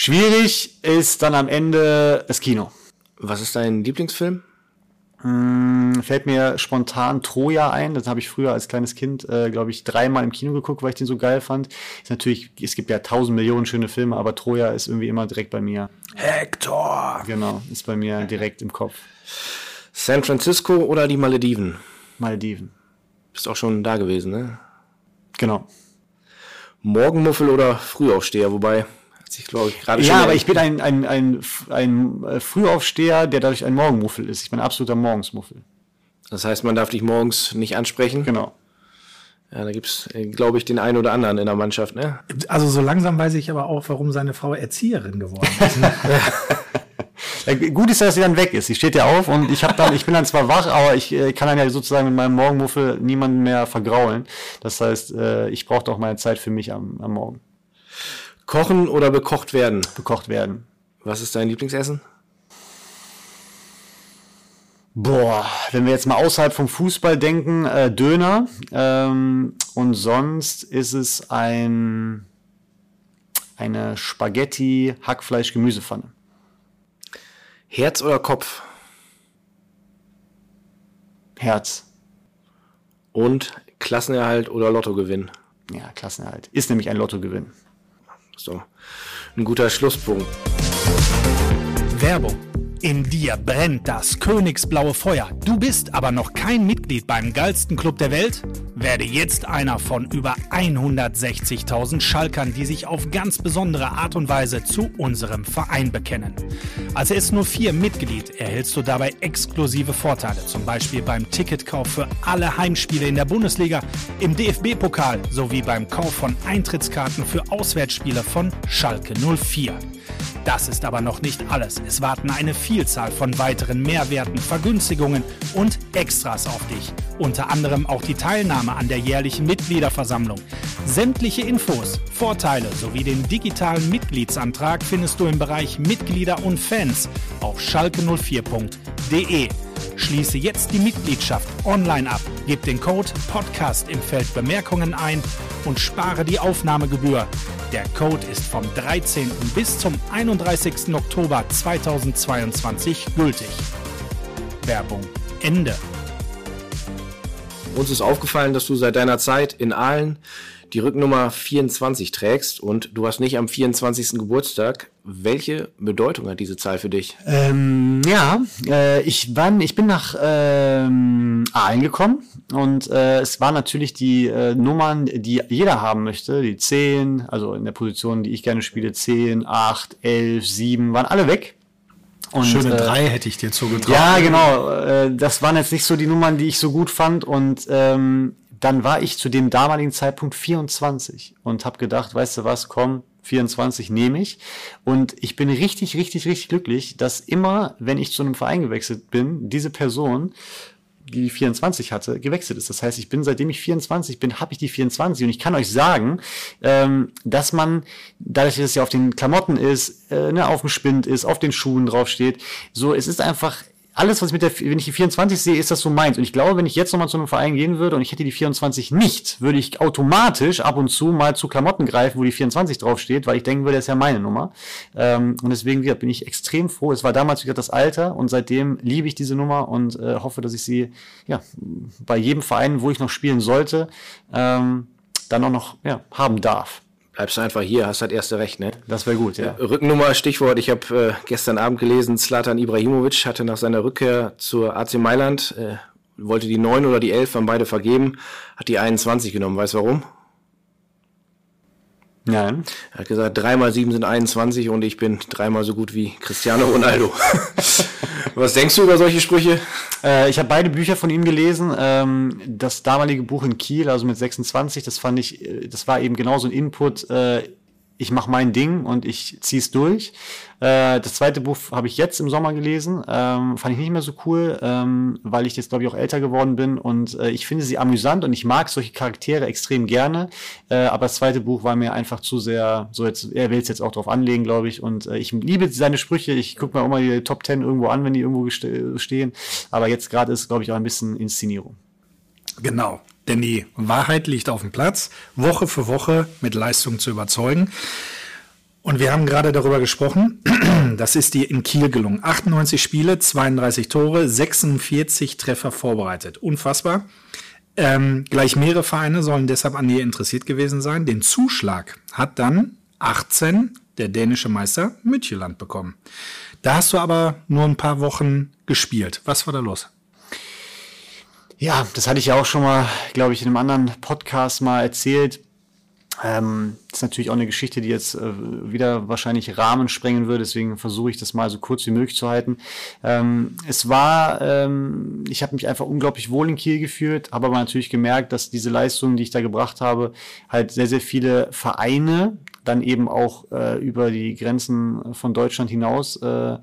Schwierig ist dann am Ende das Kino. Was ist dein Lieblingsfilm? Hm, fällt mir spontan Troja ein. Das habe ich früher als kleines Kind, äh, glaube ich, dreimal im Kino geguckt, weil ich den so geil fand. Ist natürlich, es gibt ja tausend Millionen schöne Filme, aber Troja ist irgendwie immer direkt bei mir. Hector! Genau, ist bei mir direkt im Kopf. San Francisco oder die Malediven? Malediven. Bist auch schon da gewesen, ne? Genau. Morgenmuffel oder Frühaufsteher, wobei ich glaube ich gerade Ja, aber ich bin ein, ein, ein, ein äh, Frühaufsteher, der dadurch ein Morgenmuffel ist. Ich bin ein absoluter Morgensmuffel. Das heißt, man darf dich morgens nicht ansprechen? Genau. Ja, da gibt's, äh, glaube ich, den einen oder anderen in der Mannschaft, ne? Also so langsam weiß ich aber auch, warum seine Frau Erzieherin geworden ist. Ne? ja, gut ist, dass sie dann weg ist. Sie steht ja auf und ich habe dann, ich bin dann zwar wach, aber ich äh, kann dann ja sozusagen mit meinem Morgenmuffel niemanden mehr vergraulen. Das heißt, äh, ich brauche auch meine Zeit für mich am, am Morgen. Kochen oder bekocht werden? Bekocht werden. Was ist dein Lieblingsessen? Boah, wenn wir jetzt mal außerhalb vom Fußball denken, äh, Döner. Ähm, und sonst ist es ein eine Spaghetti Hackfleisch Gemüsepfanne. Herz oder Kopf? Herz. Und Klassenerhalt oder Lottogewinn? Ja, Klassenerhalt. Ist nämlich ein Lottogewinn. So, ein guter Schlusspunkt. Werbung in dir brennt das königsblaue Feuer. Du bist aber noch kein Mitglied beim geilsten Club der Welt? Werde jetzt einer von über 160.000 Schalkern, die sich auf ganz besondere Art und Weise zu unserem Verein bekennen. Als erst nur vier Mitglied erhältst du dabei exklusive Vorteile, zum Beispiel beim Ticketkauf für alle Heimspiele in der Bundesliga, im DFB-Pokal sowie beim Kauf von Eintrittskarten für Auswärtsspiele von Schalke 04. Das ist aber noch nicht alles. Es warten eine Vielzahl von weiteren Mehrwerten, Vergünstigungen und Extras auf dich. Unter anderem auch die Teilnahme an der jährlichen Mitgliederversammlung. Sämtliche Infos, Vorteile sowie den digitalen Mitgliedsantrag findest du im Bereich Mitglieder und Fans auf schalke04.de. Schließe jetzt die Mitgliedschaft online ab, gib den Code Podcast im Feld Bemerkungen ein und spare die Aufnahmegebühr. Der Code ist vom 13. bis zum 31. Oktober 2022 gültig. Werbung Ende. Uns ist aufgefallen, dass du seit deiner Zeit in Aalen die Rücknummer 24 trägst und du hast nicht am 24. Geburtstag. Welche Bedeutung hat diese Zahl für dich? Ähm, ja, äh, ich, war, ich bin nach ähm, Aalen gekommen und äh, es waren natürlich die äh, Nummern, die jeder haben möchte. Die 10, also in der Position, die ich gerne spiele, 10, 8, 11, 7, waren alle weg. Und, Schöne äh, drei hätte ich dir zugetraut. Ja, genau. Äh, das waren jetzt nicht so die Nummern, die ich so gut fand. Und ähm, dann war ich zu dem damaligen Zeitpunkt 24 und habe gedacht, weißt du was, komm, 24 nehme ich. Und ich bin richtig, richtig, richtig glücklich, dass immer, wenn ich zu einem Verein gewechselt bin, diese Person die 24 hatte, gewechselt ist. Das heißt, ich bin, seitdem ich 24 bin, habe ich die 24 und ich kann euch sagen, ähm, dass man, dadurch, dass es ja auf den Klamotten ist, äh, ne, auf dem Spind ist, auf den Schuhen draufsteht, so, es ist einfach alles, was ich mit der, wenn ich die 24 sehe, ist das so meins. Und ich glaube, wenn ich jetzt nochmal zu einem Verein gehen würde und ich hätte die 24 nicht, würde ich automatisch ab und zu mal zu Klamotten greifen, wo die 24 draufsteht, weil ich denken würde, das ist ja meine Nummer. Ähm, und deswegen wieder bin ich extrem froh. Es war damals wieder das Alter und seitdem liebe ich diese Nummer und äh, hoffe, dass ich sie ja bei jedem Verein, wo ich noch spielen sollte, ähm, dann auch noch ja, haben darf bleibst du einfach hier, hast halt erste Recht, ne? Das wäre gut, ja. Rückennummer, Stichwort, ich habe äh, gestern Abend gelesen, Slatan Ibrahimovic hatte nach seiner Rückkehr zur AC Mailand, äh, wollte die 9 oder die 11, haben beide vergeben, hat die 21 genommen, weißt du warum? Nein. Er hat gesagt, dreimal sieben sind 21 und ich bin dreimal so gut wie Cristiano Ronaldo. Was denkst du über solche Sprüche? Äh, ich habe beide Bücher von ihm gelesen. Ähm, das damalige Buch in Kiel, also mit 26, das fand ich, äh, das war eben genauso ein Input. Äh, ich mache mein Ding und ich ziehe es durch. Äh, das zweite Buch habe ich jetzt im Sommer gelesen, ähm, fand ich nicht mehr so cool, ähm, weil ich jetzt glaube ich auch älter geworden bin und äh, ich finde sie amüsant und ich mag solche Charaktere extrem gerne. Äh, aber das zweite Buch war mir einfach zu sehr, so jetzt, er will es jetzt auch drauf anlegen, glaube ich. Und äh, ich liebe seine Sprüche. Ich gucke mir auch mal die Top Ten irgendwo an, wenn die irgendwo stehen. Aber jetzt gerade ist, glaube ich, auch ein bisschen Inszenierung. Genau. Denn die Wahrheit liegt auf dem Platz, Woche für Woche mit Leistung zu überzeugen. Und wir haben gerade darüber gesprochen, das ist dir in Kiel gelungen. 98 Spiele, 32 Tore, 46 Treffer vorbereitet. Unfassbar. Ähm, gleich mehrere Vereine sollen deshalb an dir interessiert gewesen sein. Den Zuschlag hat dann 18 der dänische Meister Mütjeland bekommen. Da hast du aber nur ein paar Wochen gespielt. Was war da los? Ja, das hatte ich ja auch schon mal, glaube ich, in einem anderen Podcast mal erzählt. Ähm, das ist natürlich auch eine Geschichte, die jetzt äh, wieder wahrscheinlich Rahmen sprengen würde, deswegen versuche ich das mal so kurz wie möglich zu halten. Ähm, es war, ähm, ich habe mich einfach unglaublich wohl in Kiel gefühlt, habe aber natürlich gemerkt, dass diese Leistungen, die ich da gebracht habe, halt sehr, sehr viele Vereine dann eben auch äh, über die Grenzen von Deutschland hinaus äh,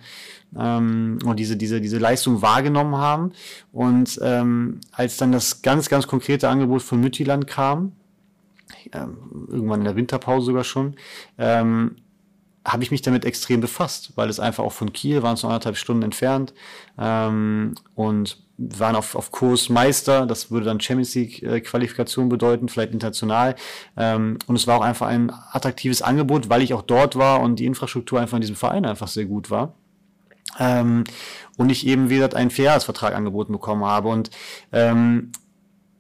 ähm, und diese, diese, diese Leistung wahrgenommen haben. Und ähm, als dann das ganz, ganz konkrete Angebot von Müttiland kam, ähm, irgendwann in der Winterpause sogar schon, ähm, habe ich mich damit extrem befasst, weil es einfach auch von Kiel waren es noch anderthalb Stunden entfernt ähm, und waren auf, auf Kurs Meister, das würde dann Champions League äh, Qualifikation bedeuten, vielleicht international. Ähm, und es war auch einfach ein attraktives Angebot, weil ich auch dort war und die Infrastruktur einfach in diesem Verein einfach sehr gut war. Ähm, und ich eben, wie gesagt, einen Vierjahresvertrag angeboten bekommen habe. Und ähm,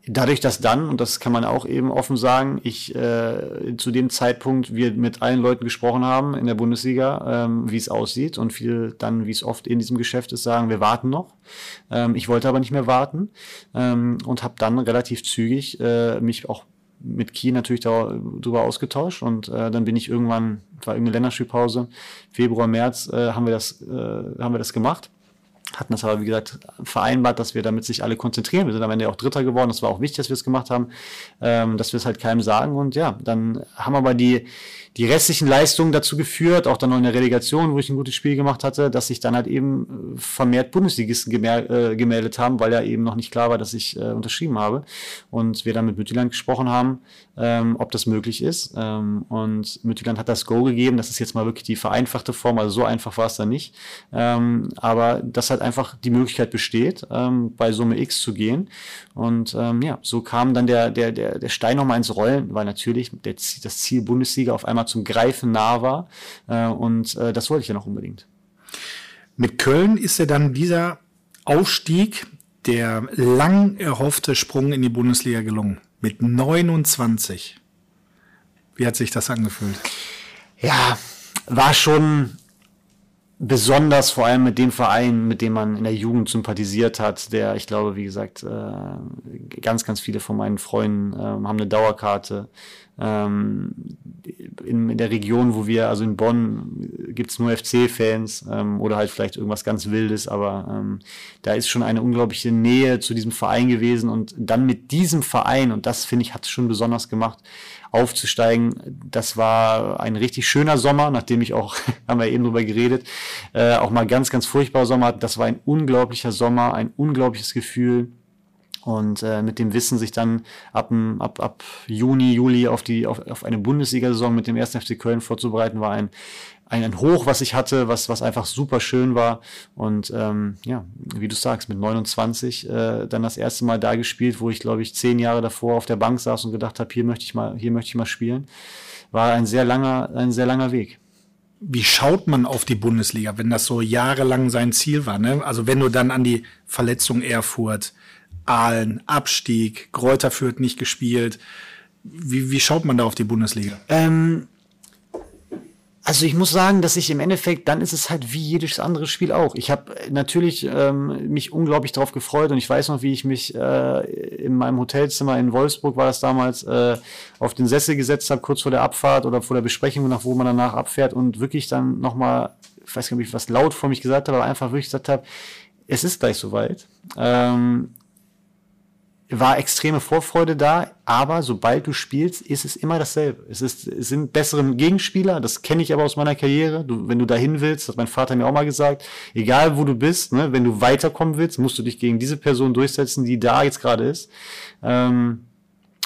dadurch, dass dann, und das kann man auch eben offen sagen, ich äh, zu dem Zeitpunkt wir mit allen Leuten gesprochen haben in der Bundesliga, ähm, wie es aussieht und viele dann, wie es oft in diesem Geschäft ist, sagen, wir warten noch. Ähm, ich wollte aber nicht mehr warten ähm, und habe dann relativ zügig äh, mich auch mit Kiel natürlich darüber ausgetauscht und äh, dann bin ich irgendwann, war irgendeine Länderspielpause, Februar, März äh, haben wir das, äh, haben wir das gemacht hatten das aber, wie gesagt, vereinbart, dass wir damit sich alle konzentrieren. Wir sind am Ende auch Dritter geworden. Das war auch wichtig, dass wir es gemacht haben, ähm, dass wir es halt keinem sagen. Und ja, dann haben aber die, die restlichen Leistungen dazu geführt, auch dann noch in der Relegation, wo ich ein gutes Spiel gemacht hatte, dass sich dann halt eben äh, vermehrt Bundesligisten äh, gemeldet haben, weil ja eben noch nicht klar war, dass ich äh, unterschrieben habe. Und wir dann mit Mütterland gesprochen haben, ähm, ob das möglich ist. Ähm, und Mütterland hat das Go gegeben. Das ist jetzt mal wirklich die vereinfachte Form, also so einfach war es dann nicht. Ähm, aber das hat halt einfach die Möglichkeit besteht, ähm, bei Summe X zu gehen. Und ähm, ja, so kam dann der, der, der, der Stein nochmal ins Rollen, weil natürlich der, das Ziel Bundesliga auf einmal zum Greifen nah war. Äh, und äh, das wollte ich ja noch unbedingt. Mit Köln ist ja dann dieser Aufstieg, der lang erhoffte Sprung in die Bundesliga gelungen. Mit 29. Wie hat sich das angefühlt? Ja, war schon besonders vor allem mit dem Verein, mit dem man in der Jugend sympathisiert hat, der, ich glaube, wie gesagt, äh, ganz, ganz viele von meinen Freunden äh, haben eine Dauerkarte. Ähm, in, in der Region, wo wir, also in Bonn, gibt's nur FC-Fans ähm, oder halt vielleicht irgendwas ganz Wildes, aber ähm, da ist schon eine unglaubliche Nähe zu diesem Verein gewesen und dann mit diesem Verein, und das finde ich, hat es schon besonders gemacht, aufzusteigen. Das war ein richtig schöner Sommer, nachdem ich auch, haben wir eben drüber geredet, äh, auch mal ganz, ganz furchtbarer Sommer. Das war ein unglaublicher Sommer, ein unglaubliches Gefühl. Und äh, mit dem Wissen, sich dann ab, ab, ab Juni, Juli auf, die, auf, auf eine Bundesliga-Saison mit dem 1. FC Köln vorzubereiten, war ein, ein, ein Hoch, was ich hatte, was, was einfach super schön war. Und ähm, ja, wie du sagst, mit 29 äh, dann das erste Mal da gespielt, wo ich, glaube ich, zehn Jahre davor auf der Bank saß und gedacht habe, hier möchte ich mal, hier möchte ich mal spielen. War ein sehr langer, ein sehr langer Weg. Wie schaut man auf die Bundesliga, wenn das so jahrelang sein Ziel war? Ne? Also wenn du dann an die Verletzung Erfurt, Aalen, Abstieg, Kräuter führt nicht gespielt. Wie, wie schaut man da auf die Bundesliga? Ähm, also ich muss sagen, dass ich im Endeffekt, dann ist es halt wie jedes andere Spiel auch. Ich habe natürlich ähm, mich unglaublich darauf gefreut und ich weiß noch, wie ich mich äh, in meinem Hotelzimmer in Wolfsburg war das damals äh, auf den Sessel gesetzt habe, kurz vor der Abfahrt oder vor der Besprechung, nach wo man danach abfährt und wirklich dann nochmal, ich weiß gar nicht, ob ich was laut vor mich gesagt habe, aber einfach wirklich gesagt habe, es ist gleich soweit. Ähm, war extreme Vorfreude da, aber sobald du spielst, ist es immer dasselbe. Es, ist, es sind bessere Gegenspieler, das kenne ich aber aus meiner Karriere. Du, wenn du dahin willst, hat mein Vater mir auch mal gesagt, egal wo du bist, ne, wenn du weiterkommen willst, musst du dich gegen diese Person durchsetzen, die da jetzt gerade ist. Ähm,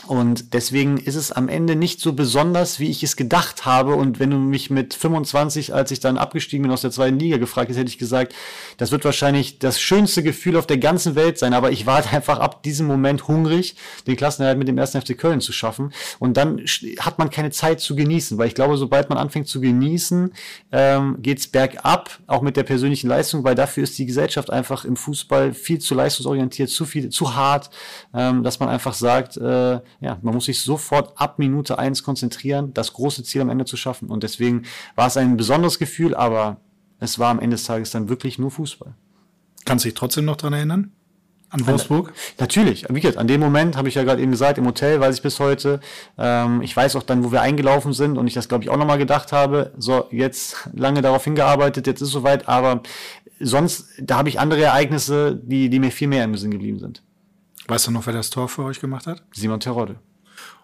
und deswegen ist es am Ende nicht so besonders, wie ich es gedacht habe. Und wenn du mich mit 25, als ich dann abgestiegen bin aus der zweiten Liga gefragt hättest, hätte ich gesagt, das wird wahrscheinlich das schönste Gefühl auf der ganzen Welt sein. Aber ich war halt einfach ab diesem Moment hungrig, den Klassenerhalt mit dem ersten FC Köln zu schaffen. Und dann hat man keine Zeit zu genießen, weil ich glaube, sobald man anfängt zu genießen, ähm, geht's bergab, auch mit der persönlichen Leistung, weil dafür ist die Gesellschaft einfach im Fußball viel zu leistungsorientiert, zu viel, zu hart, ähm, dass man einfach sagt, äh, ja, man muss sich sofort ab Minute eins konzentrieren, das große Ziel am Ende zu schaffen. Und deswegen war es ein besonderes Gefühl, aber es war am Ende des Tages dann wirklich nur Fußball. Kannst du dich trotzdem noch dran erinnern? An Wolfsburg? Natürlich. Wie gesagt, an dem Moment habe ich ja gerade eben gesagt, im Hotel weiß ich bis heute. Ähm, ich weiß auch dann, wo wir eingelaufen sind und ich das, glaube ich, auch nochmal gedacht habe. So, jetzt lange darauf hingearbeitet, jetzt ist es soweit, aber sonst, da habe ich andere Ereignisse, die, die mir viel mehr im Sinn geblieben sind. Weißt du noch, wer das Tor für euch gemacht hat? Simon Terodde.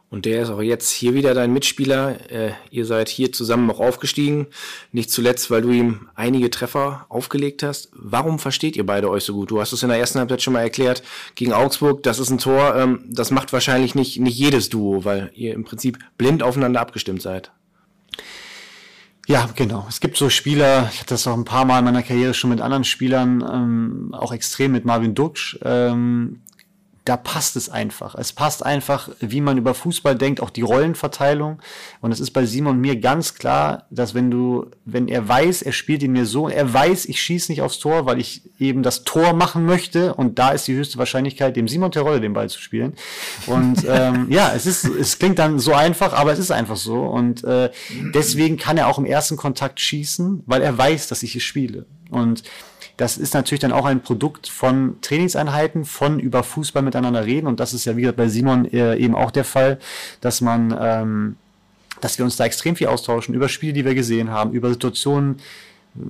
Und der ist auch jetzt hier wieder dein Mitspieler. Äh, ihr seid hier zusammen auch aufgestiegen. Nicht zuletzt, weil du ihm einige Treffer aufgelegt hast. Warum versteht ihr beide euch so gut? Du hast es in der ersten Halbzeit schon mal erklärt. Gegen Augsburg, das ist ein Tor, ähm, das macht wahrscheinlich nicht, nicht jedes Duo, weil ihr im Prinzip blind aufeinander abgestimmt seid. Ja, genau. Es gibt so Spieler, ich hatte das auch ein paar Mal in meiner Karriere schon mit anderen Spielern, ähm, auch extrem mit Marvin Duksch. Ähm, da passt es einfach. Es passt einfach, wie man über Fußball denkt, auch die Rollenverteilung. Und es ist bei Simon mir ganz klar, dass wenn du, wenn er weiß, er spielt ihn mir so, er weiß, ich schieße nicht aufs Tor, weil ich eben das Tor machen möchte. Und da ist die höchste Wahrscheinlichkeit, dem Simon Terodde den Ball zu spielen. Und ähm, ja, es ist, es klingt dann so einfach, aber es ist einfach so. Und äh, deswegen kann er auch im ersten Kontakt schießen, weil er weiß, dass ich es spiele. Und das ist natürlich dann auch ein Produkt von Trainingseinheiten, von über Fußball miteinander reden. Und das ist ja, wie gesagt, bei Simon äh, eben auch der Fall, dass man, ähm, dass wir uns da extrem viel austauschen über Spiele, die wir gesehen haben, über Situationen.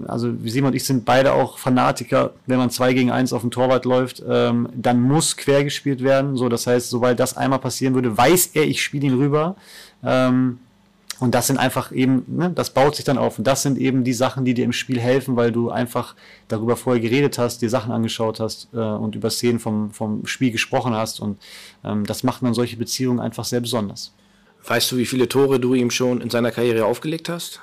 Also Simon und ich sind beide auch Fanatiker. Wenn man zwei gegen eins auf dem Torwart läuft, ähm, dann muss quer gespielt werden. So, das heißt, sobald das einmal passieren würde, weiß er, ich spiele ihn rüber. Ähm, und das sind einfach eben, ne, das baut sich dann auf. Und das sind eben die Sachen, die dir im Spiel helfen, weil du einfach darüber vorher geredet hast, dir Sachen angeschaut hast äh, und über Szenen vom, vom Spiel gesprochen hast. Und ähm, das macht dann solche Beziehungen einfach sehr besonders. Weißt du, wie viele Tore du ihm schon in seiner Karriere aufgelegt hast?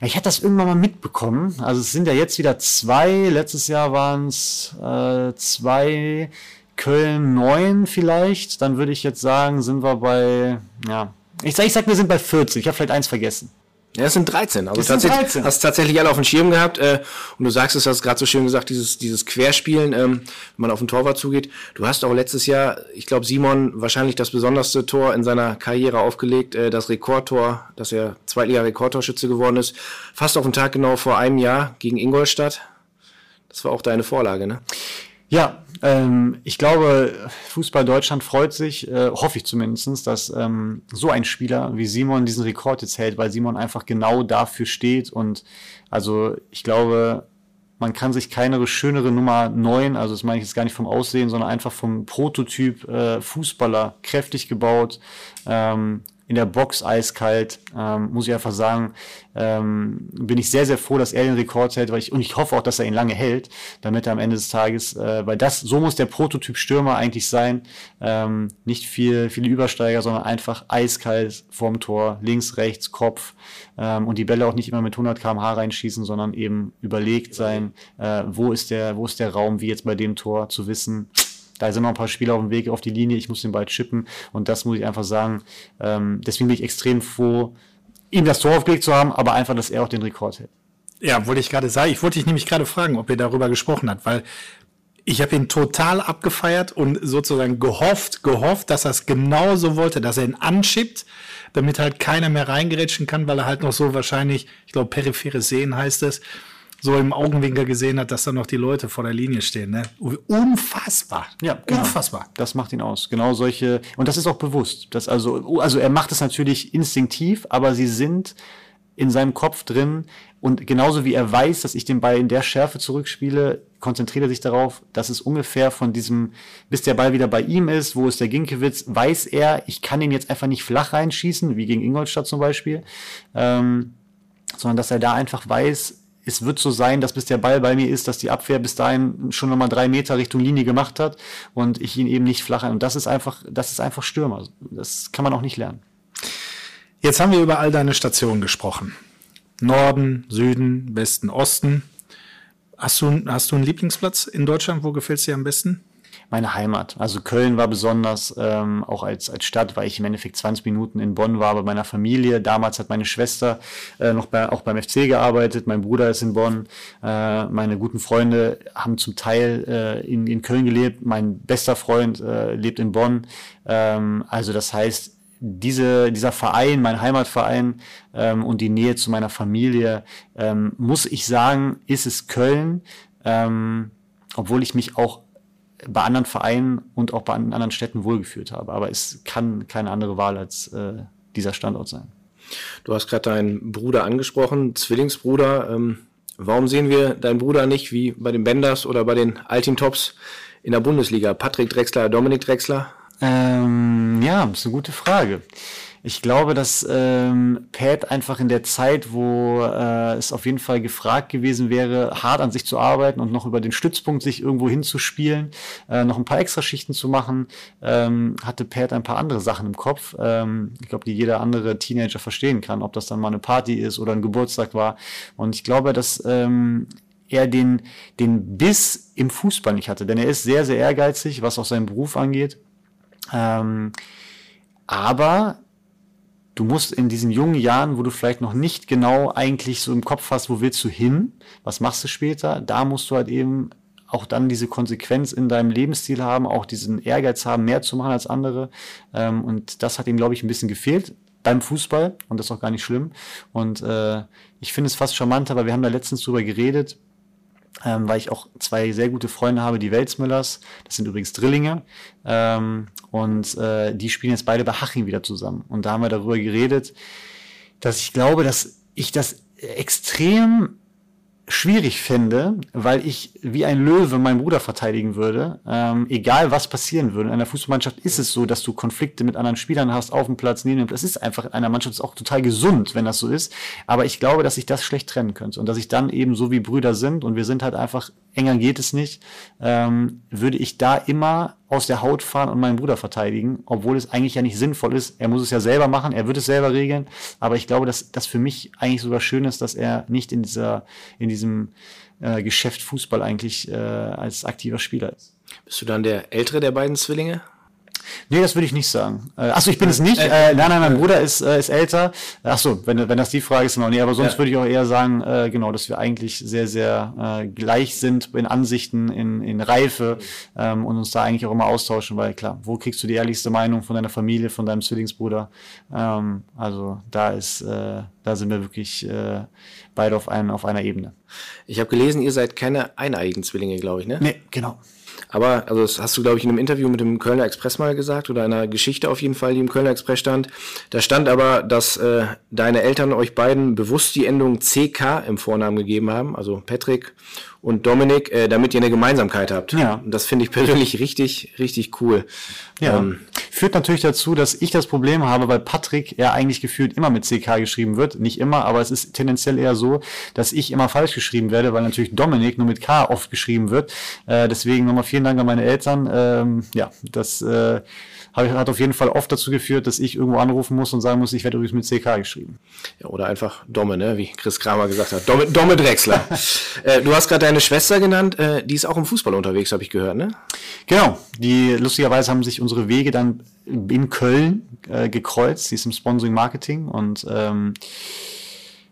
Ja, ich hatte das irgendwann mal mitbekommen. Also es sind ja jetzt wieder zwei. Letztes Jahr waren es äh, zwei, Köln neun vielleicht. Dann würde ich jetzt sagen, sind wir bei, ja, ich sag, ich sag, wir sind bei 40. Ich habe vielleicht eins vergessen. Ja, es sind 13. Also tatsächlich, 13. hast tatsächlich alle auf dem Schirm gehabt. Äh, und du sagst es, hast gerade so schön gesagt, dieses, dieses Querspielen, ähm, wenn man auf den Torwart zugeht. Du hast auch letztes Jahr, ich glaube, Simon wahrscheinlich das besonderste Tor in seiner Karriere aufgelegt, äh, das Rekordtor, dass er Zweitliga-Rekordtorschütze geworden ist. Fast auf den Tag genau vor einem Jahr gegen Ingolstadt. Das war auch deine Vorlage, ne? Ja, ähm, ich glaube, Fußball Deutschland freut sich, äh, hoffe ich zumindestens, dass ähm, so ein Spieler wie Simon diesen Rekord jetzt hält, weil Simon einfach genau dafür steht. Und also ich glaube, man kann sich keine schönere Nummer 9, also das meine ich jetzt gar nicht vom Aussehen, sondern einfach vom Prototyp äh, Fußballer, kräftig gebaut, ähm, in der Box eiskalt, ähm, muss ich einfach sagen, ähm, bin ich sehr, sehr froh, dass er den Rekord hält, weil ich, und ich hoffe auch, dass er ihn lange hält, damit er am Ende des Tages, äh, weil das, so muss der Prototyp Stürmer eigentlich sein, ähm, nicht viel, viele Übersteiger, sondern einfach eiskalt vorm Tor, links, rechts, Kopf, ähm, und die Bälle auch nicht immer mit 100 km/h reinschießen, sondern eben überlegt sein, äh, wo ist der, wo ist der Raum, wie jetzt bei dem Tor, zu wissen, da sind noch ein paar Spieler auf dem Weg auf die Linie, ich muss den Ball chippen und das muss ich einfach sagen. Ähm, deswegen bin ich extrem froh, ihm das Tor aufgelegt zu haben, aber einfach, dass er auch den Rekord hält. Ja, wollte ich gerade sagen. Ich wollte dich nämlich gerade fragen, ob er darüber gesprochen hat, weil ich habe ihn total abgefeiert und sozusagen gehofft, gehofft, dass er es genauso wollte, dass er ihn anschippt, damit halt keiner mehr reingerätschen kann, weil er halt noch so wahrscheinlich, ich glaube, peripheres Sehen heißt es, so im Augenwinkel gesehen hat, dass da noch die Leute vor der Linie stehen. Ne? Unfassbar. Ja, genau. unfassbar. Das macht ihn aus. Genau solche, und das ist auch bewusst. Das also, also er macht es natürlich instinktiv, aber sie sind in seinem Kopf drin. Und genauso wie er weiß, dass ich den Ball in der Schärfe zurückspiele, konzentriert er sich darauf, dass es ungefähr von diesem, bis der Ball wieder bei ihm ist, wo ist der Ginkiewicz, weiß er, ich kann ihn jetzt einfach nicht flach reinschießen, wie gegen Ingolstadt zum Beispiel, ähm, sondern dass er da einfach weiß, es wird so sein, dass bis der Ball bei mir ist, dass die Abwehr bis dahin schon nochmal drei Meter Richtung Linie gemacht hat und ich ihn eben nicht flach ein. Und das ist einfach, das ist einfach Stürmer. Das kann man auch nicht lernen. Jetzt haben wir über all deine Stationen gesprochen. Norden, Süden, Westen, Osten. Hast du, hast du einen Lieblingsplatz in Deutschland? Wo gefällt es dir am besten? Meine Heimat. Also Köln war besonders, ähm, auch als, als Stadt, weil ich im Endeffekt 20 Minuten in Bonn war bei meiner Familie. Damals hat meine Schwester äh, noch bei, auch beim FC gearbeitet, mein Bruder ist in Bonn, äh, meine guten Freunde haben zum Teil äh, in, in Köln gelebt, mein bester Freund äh, lebt in Bonn. Ähm, also das heißt, diese, dieser Verein, mein Heimatverein ähm, und die Nähe zu meiner Familie, ähm, muss ich sagen, ist es Köln, ähm, obwohl ich mich auch bei anderen Vereinen und auch bei anderen Städten wohlgefühlt habe. Aber es kann keine andere Wahl als äh, dieser Standort sein. Du hast gerade deinen Bruder angesprochen, Zwillingsbruder. Ähm, warum sehen wir deinen Bruder nicht wie bei den Benders oder bei den Alteam Tops in der Bundesliga? Patrick Drexler, Dominik Drexler? Ähm, ja, ist eine gute Frage. Ich glaube, dass ähm, Pat einfach in der Zeit, wo äh, es auf jeden Fall gefragt gewesen wäre, hart an sich zu arbeiten und noch über den Stützpunkt sich irgendwo hinzuspielen, äh, noch ein paar Extraschichten zu machen, ähm, hatte Pat ein paar andere Sachen im Kopf. Ähm, ich glaube, die jeder andere Teenager verstehen kann, ob das dann mal eine Party ist oder ein Geburtstag war. Und ich glaube, dass ähm, er den, den Biss im Fußball nicht hatte, denn er ist sehr, sehr ehrgeizig, was auch seinen Beruf angeht. Ähm, aber du musst in diesen jungen Jahren, wo du vielleicht noch nicht genau eigentlich so im Kopf hast, wo willst du hin, was machst du später, da musst du halt eben auch dann diese Konsequenz in deinem Lebensstil haben, auch diesen Ehrgeiz haben, mehr zu machen als andere. Ähm, und das hat ihm, glaube ich, ein bisschen gefehlt beim Fußball und das ist auch gar nicht schlimm. Und äh, ich finde es fast charmanter, weil wir haben da letztens drüber geredet, ähm, weil ich auch zwei sehr gute Freunde habe, die Welzmüllers, das sind übrigens Drillinge, ähm, und äh, die spielen jetzt beide bei Haching wieder zusammen. Und da haben wir darüber geredet, dass ich glaube, dass ich das extrem schwierig fände, weil ich wie ein Löwe meinen Bruder verteidigen würde, ähm, egal was passieren würde. In einer Fußballmannschaft ist es so, dass du Konflikte mit anderen Spielern hast, auf dem Platz, neben dem Platz. Das ist einfach in einer Mannschaft ist auch total gesund, wenn das so ist. Aber ich glaube, dass ich das schlecht trennen könnte und dass ich dann eben so wie Brüder sind und wir sind halt einfach enger geht es nicht, ähm, würde ich da immer aus der Haut fahren und meinen Bruder verteidigen, obwohl es eigentlich ja nicht sinnvoll ist. Er muss es ja selber machen, er wird es selber regeln. Aber ich glaube, dass das für mich eigentlich sogar schön ist, dass er nicht in dieser, in diesem äh, Geschäft Fußball eigentlich äh, als aktiver Spieler ist. Bist du dann der ältere der beiden Zwillinge? Nee, das würde ich nicht sagen. Äh, achso, ich bin es nicht. Äh, nein, nein, mein Bruder ist, äh, ist älter. Achso, wenn, wenn das die Frage ist, noch nee, aber sonst ja. würde ich auch eher sagen, äh, genau, dass wir eigentlich sehr, sehr äh, gleich sind in Ansichten, in, in Reife ähm, und uns da eigentlich auch immer austauschen, weil klar, wo kriegst du die ehrlichste Meinung von deiner Familie, von deinem Zwillingsbruder? Ähm, also da ist, äh, da sind wir wirklich äh, beide auf, ein, auf einer Ebene. Ich habe gelesen, ihr seid keine eineigen Zwillinge, glaube ich, ne? Nee, genau. Aber, also das hast du, glaube ich, in einem Interview mit dem Kölner Express mal gesagt oder einer Geschichte auf jeden Fall, die im Kölner Express stand. Da stand aber, dass äh, deine Eltern euch beiden bewusst die Endung CK im Vornamen gegeben haben, also Patrick und Dominik, äh, damit ihr eine Gemeinsamkeit habt. Ja. Und das finde ich persönlich richtig, richtig cool. Ja. Ähm, Führt natürlich dazu, dass ich das Problem habe, weil Patrick ja eigentlich gefühlt immer mit CK geschrieben wird. Nicht immer, aber es ist tendenziell eher so, dass ich immer falsch geschrieben werde, weil natürlich Dominik nur mit K oft geschrieben wird. Äh, deswegen nochmal vielen Dank an meine Eltern. Ähm, ja, das äh, hat auf jeden Fall oft dazu geführt, dass ich irgendwo anrufen muss und sagen muss, ich werde übrigens mit CK geschrieben. Ja, oder einfach Domme, ne? wie Chris Kramer gesagt hat. Domme, Domme Drechsler. äh, du hast gerade deine Schwester genannt, äh, die ist auch im Fußball unterwegs, habe ich gehört, ne? Genau. Die lustigerweise haben sich unsere Wege dann in Köln äh, gekreuzt. Sie ist im Sponsoring Marketing und ähm,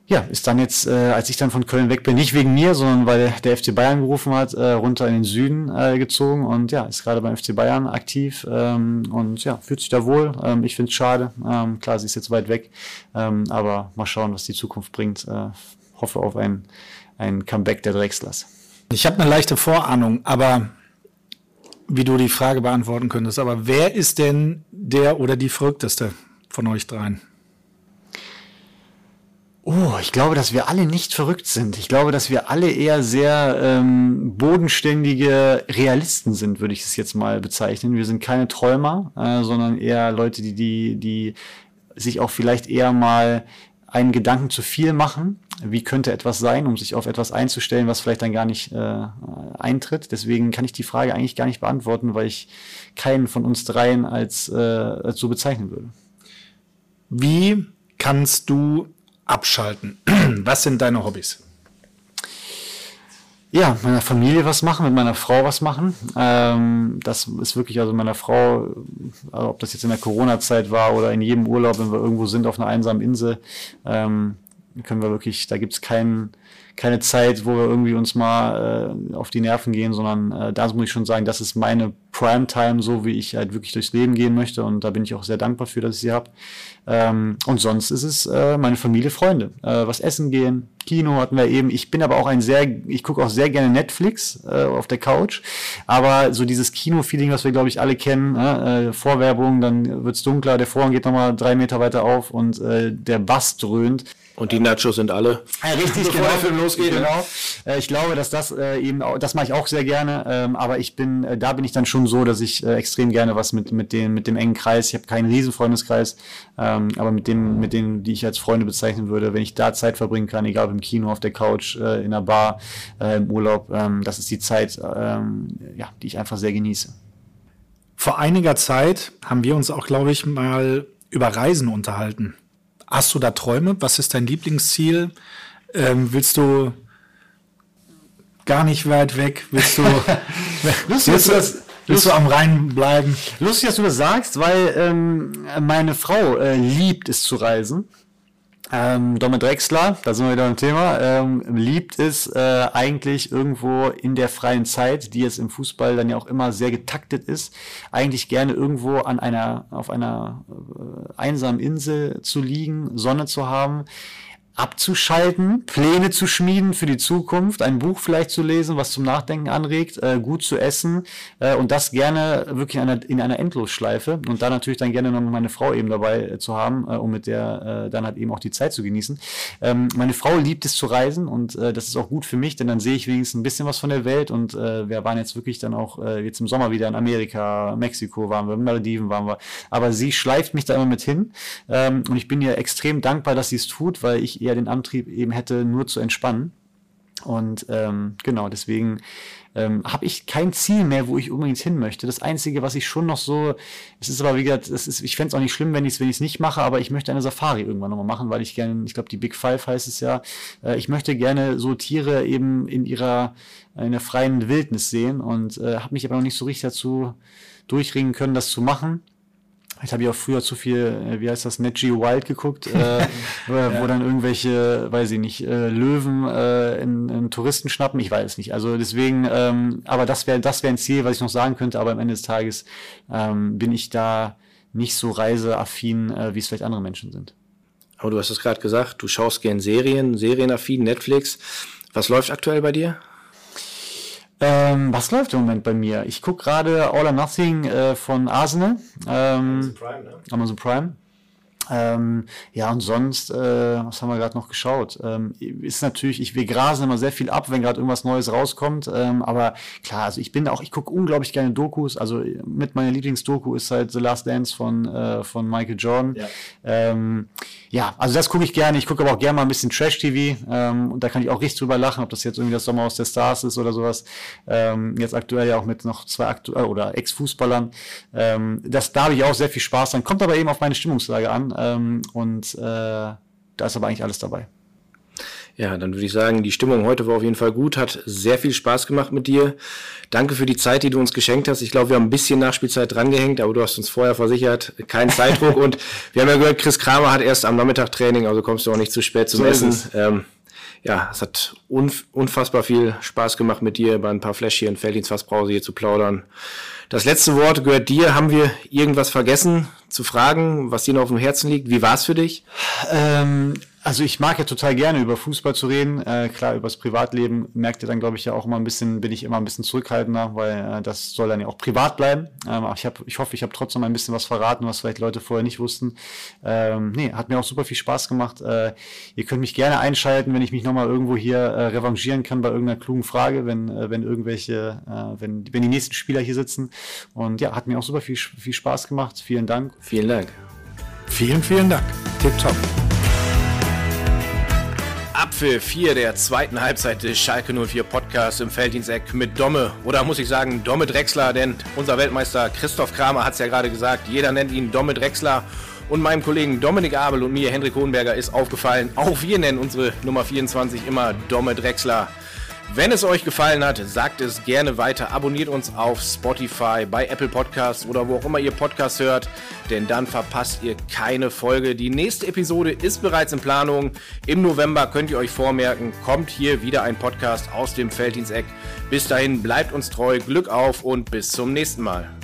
ja, ist dann jetzt, äh, als ich dann von Köln weg bin, nicht wegen mir, sondern weil der FC Bayern gerufen hat, äh, runter in den Süden äh, gezogen und ja, ist gerade beim FC Bayern aktiv ähm, und ja, fühlt sich da wohl. Ähm, ich finde es schade. Ähm, klar, sie ist jetzt weit weg, ähm, aber mal schauen, was die Zukunft bringt. Äh, hoffe auf ein, ein Comeback der Drechslers. Ich habe eine leichte Vorahnung, aber wie du die Frage beantworten könntest, aber wer ist denn der oder die verrückteste von euch dreien? Oh, ich glaube, dass wir alle nicht verrückt sind. Ich glaube, dass wir alle eher sehr ähm, bodenständige Realisten sind, würde ich es jetzt mal bezeichnen. Wir sind keine Träumer, äh, sondern eher Leute, die, die, die sich auch vielleicht eher mal einen Gedanken zu viel machen. Wie könnte etwas sein, um sich auf etwas einzustellen, was vielleicht dann gar nicht äh, eintritt? Deswegen kann ich die Frage eigentlich gar nicht beantworten, weil ich keinen von uns dreien als, äh, als so bezeichnen würde. Wie kannst du abschalten. Was sind deine Hobbys? Ja, mit meiner Familie was machen, mit meiner Frau was machen. Ähm, das ist wirklich, also meiner Frau, also ob das jetzt in der Corona-Zeit war oder in jedem Urlaub, wenn wir irgendwo sind auf einer einsamen Insel, ähm, können wir wirklich, da gibt's keinen, keine Zeit, wo wir irgendwie uns mal äh, auf die Nerven gehen, sondern äh, da muss ich schon sagen, das ist meine Primetime, so wie ich halt wirklich durchs Leben gehen möchte und da bin ich auch sehr dankbar für, dass ich sie habe. Ähm, und sonst ist es äh, meine Familie, Freunde. Äh, was essen gehen, Kino hatten wir eben. Ich bin aber auch ein sehr, ich gucke auch sehr gerne Netflix äh, auf der Couch. Aber so dieses Kino-Feeling, was wir, glaube ich, alle kennen, äh, Vorwerbung, dann wird's dunkler, der Vorhang geht nochmal drei Meter weiter auf und äh, der Bass dröhnt. Und die Nachos sind alle. Ja, richtig, genau. Der Film losgeht. Genau. Äh, ich glaube, dass das äh, eben, das mache ich auch sehr gerne. Ähm, aber ich bin, äh, da bin ich dann schon so, dass ich extrem gerne was mit mit dem mit dem engen Kreis. Ich habe keinen riesen Freundeskreis, ähm, aber mit dem mit denen, die ich als Freunde bezeichnen würde, wenn ich da Zeit verbringen kann, egal ob im Kino, auf der Couch, in der Bar, im Urlaub, ähm, das ist die Zeit, ja, die ich einfach sehr genieße. Vor einiger Zeit haben wir uns auch, glaube ich, mal über Reisen unterhalten. Hast du da Träume? Was ist dein Lieblingsziel? Ähm, willst du gar nicht weit weg? Willst du, willst, willst, du, das, willst du am Rhein bleiben? Lustig, dass du das sagst, weil ähm, meine Frau äh, liebt es zu reisen. Ähm, Domme Drexler, da sind wir wieder im Thema, ähm, liebt es äh, eigentlich irgendwo in der freien Zeit, die jetzt im Fußball dann ja auch immer sehr getaktet ist, eigentlich gerne irgendwo an einer, auf einer äh, einsamen Insel zu liegen, Sonne zu haben, abzuschalten, Pläne zu schmieden für die Zukunft, ein Buch vielleicht zu lesen, was zum Nachdenken anregt, äh, gut zu essen äh, und das gerne wirklich in einer, in einer Endlosschleife und da natürlich dann gerne noch meine Frau eben dabei äh, zu haben, äh, um mit der äh, dann halt eben auch die Zeit zu genießen. Ähm, meine Frau liebt es zu reisen und äh, das ist auch gut für mich, denn dann sehe ich wenigstens ein bisschen was von der Welt und wir waren jetzt wirklich dann auch jetzt im Sommer wieder in Amerika, Mexiko waren wir, Malediven waren wir, aber sie schleift mich da immer mit hin ähm, und ich bin ihr extrem dankbar, dass sie es tut, weil ich eher den Antrieb eben hätte, nur zu entspannen. Und ähm, genau, deswegen ähm, habe ich kein Ziel mehr, wo ich unbedingt hin möchte. Das Einzige, was ich schon noch so, es ist aber wie gesagt, das ist, ich fände es auch nicht schlimm, wenn ich es wenn nicht mache, aber ich möchte eine Safari irgendwann nochmal machen, weil ich gerne, ich glaube, die Big Five heißt es ja, äh, ich möchte gerne so Tiere eben in ihrer, in der freien Wildnis sehen und äh, habe mich aber noch nicht so richtig dazu durchringen können, das zu machen. Ich habe ja auch früher zu viel, äh, wie heißt das, Net Geo Wild geguckt, äh, wo, ja. wo dann irgendwelche, weiß ich nicht, äh, Löwen äh, in, in Touristen schnappen. Ich weiß es nicht. Also deswegen, ähm, aber das wäre das wäre ein Ziel, was ich noch sagen könnte. Aber am Ende des Tages ähm, bin ich da nicht so reiseaffin, äh, wie es vielleicht andere Menschen sind. Aber du hast es gerade gesagt, du schaust gern Serien, serienaffin, Netflix. Was läuft aktuell bei dir? Ähm, was läuft im Moment bei mir? Ich gucke gerade All or Nothing äh, von Arsenal. Ähm, Amazon Prime, ne? Amazon Prime. Ähm, ja, und sonst, äh, was haben wir gerade noch geschaut? Ähm, ist natürlich, ich, wir grasen immer sehr viel ab, wenn gerade irgendwas Neues rauskommt. Ähm, aber klar, also ich bin auch, ich gucke unglaublich gerne Dokus. Also mit meiner Lieblingsdoku ist halt The Last Dance von, äh, von Michael Jordan. Ja, ähm, ja also das gucke ich gerne. Ich gucke aber auch gerne mal ein bisschen Trash-TV. Ähm, und da kann ich auch richtig drüber lachen, ob das jetzt irgendwie das Sommer aus der Stars ist oder sowas. Ähm, jetzt aktuell ja auch mit noch zwei aktuell oder Ex-Fußballern. Ähm, das, da habe ich auch sehr viel Spaß dran. Kommt aber eben auf meine Stimmungslage an. Ähm, und äh, da ist aber eigentlich alles dabei. Ja, dann würde ich sagen, die Stimmung heute war auf jeden Fall gut, hat sehr viel Spaß gemacht mit dir. Danke für die Zeit, die du uns geschenkt hast. Ich glaube, wir haben ein bisschen Nachspielzeit drangehängt, aber du hast uns vorher versichert, kein Zeitdruck. und wir haben ja gehört, Chris Kramer hat erst am Nachmittag Training, also kommst du auch nicht zu spät zum so Essen. Ähm, ja, es hat unfassbar viel Spaß gemacht mit dir, bei ein paar Fläschchen Felddienstfassbrause hier zu plaudern. Das letzte Wort gehört dir. Haben wir irgendwas vergessen zu fragen, was dir noch auf dem Herzen liegt? Wie war es für dich? Ähm, also ich mag ja total gerne über Fußball zu reden. Äh, klar, übers Privatleben merkt ihr dann, glaube ich, ja auch immer ein bisschen, bin ich immer ein bisschen zurückhaltender, weil äh, das soll dann ja auch privat bleiben. Ähm, ich, hab, ich hoffe, ich habe trotzdem ein bisschen was verraten, was vielleicht Leute vorher nicht wussten. Ähm, nee, hat mir auch super viel Spaß gemacht. Äh, ihr könnt mich gerne einschalten, wenn ich mich nochmal irgendwo hier äh, revanchieren kann bei irgendeiner klugen Frage, wenn, äh, wenn irgendwelche, äh, wenn, wenn die nächsten Spieler hier sitzen. Und ja, hat mir auch super viel, viel Spaß gemacht. Vielen Dank. Vielen Dank. Vielen, vielen Dank. Tipptopp. Abpfiff 4 der zweiten Halbzeit des Schalke 04 Podcasts im Felddiensteck mit Domme. Oder muss ich sagen, Domme Drexler, denn unser Weltmeister Christoph Kramer hat es ja gerade gesagt, jeder nennt ihn Domme Drexler. Und meinem Kollegen Dominik Abel und mir, Hendrik Hohenberger, ist aufgefallen, auch wir nennen unsere Nummer 24 immer Domme Drexler. Wenn es euch gefallen hat, sagt es gerne weiter. Abonniert uns auf Spotify, bei Apple Podcasts oder wo auch immer ihr Podcasts hört, denn dann verpasst ihr keine Folge. Die nächste Episode ist bereits in Planung. Im November könnt ihr euch vormerken, kommt hier wieder ein Podcast aus dem Felddiensteck. Bis dahin bleibt uns treu, Glück auf und bis zum nächsten Mal.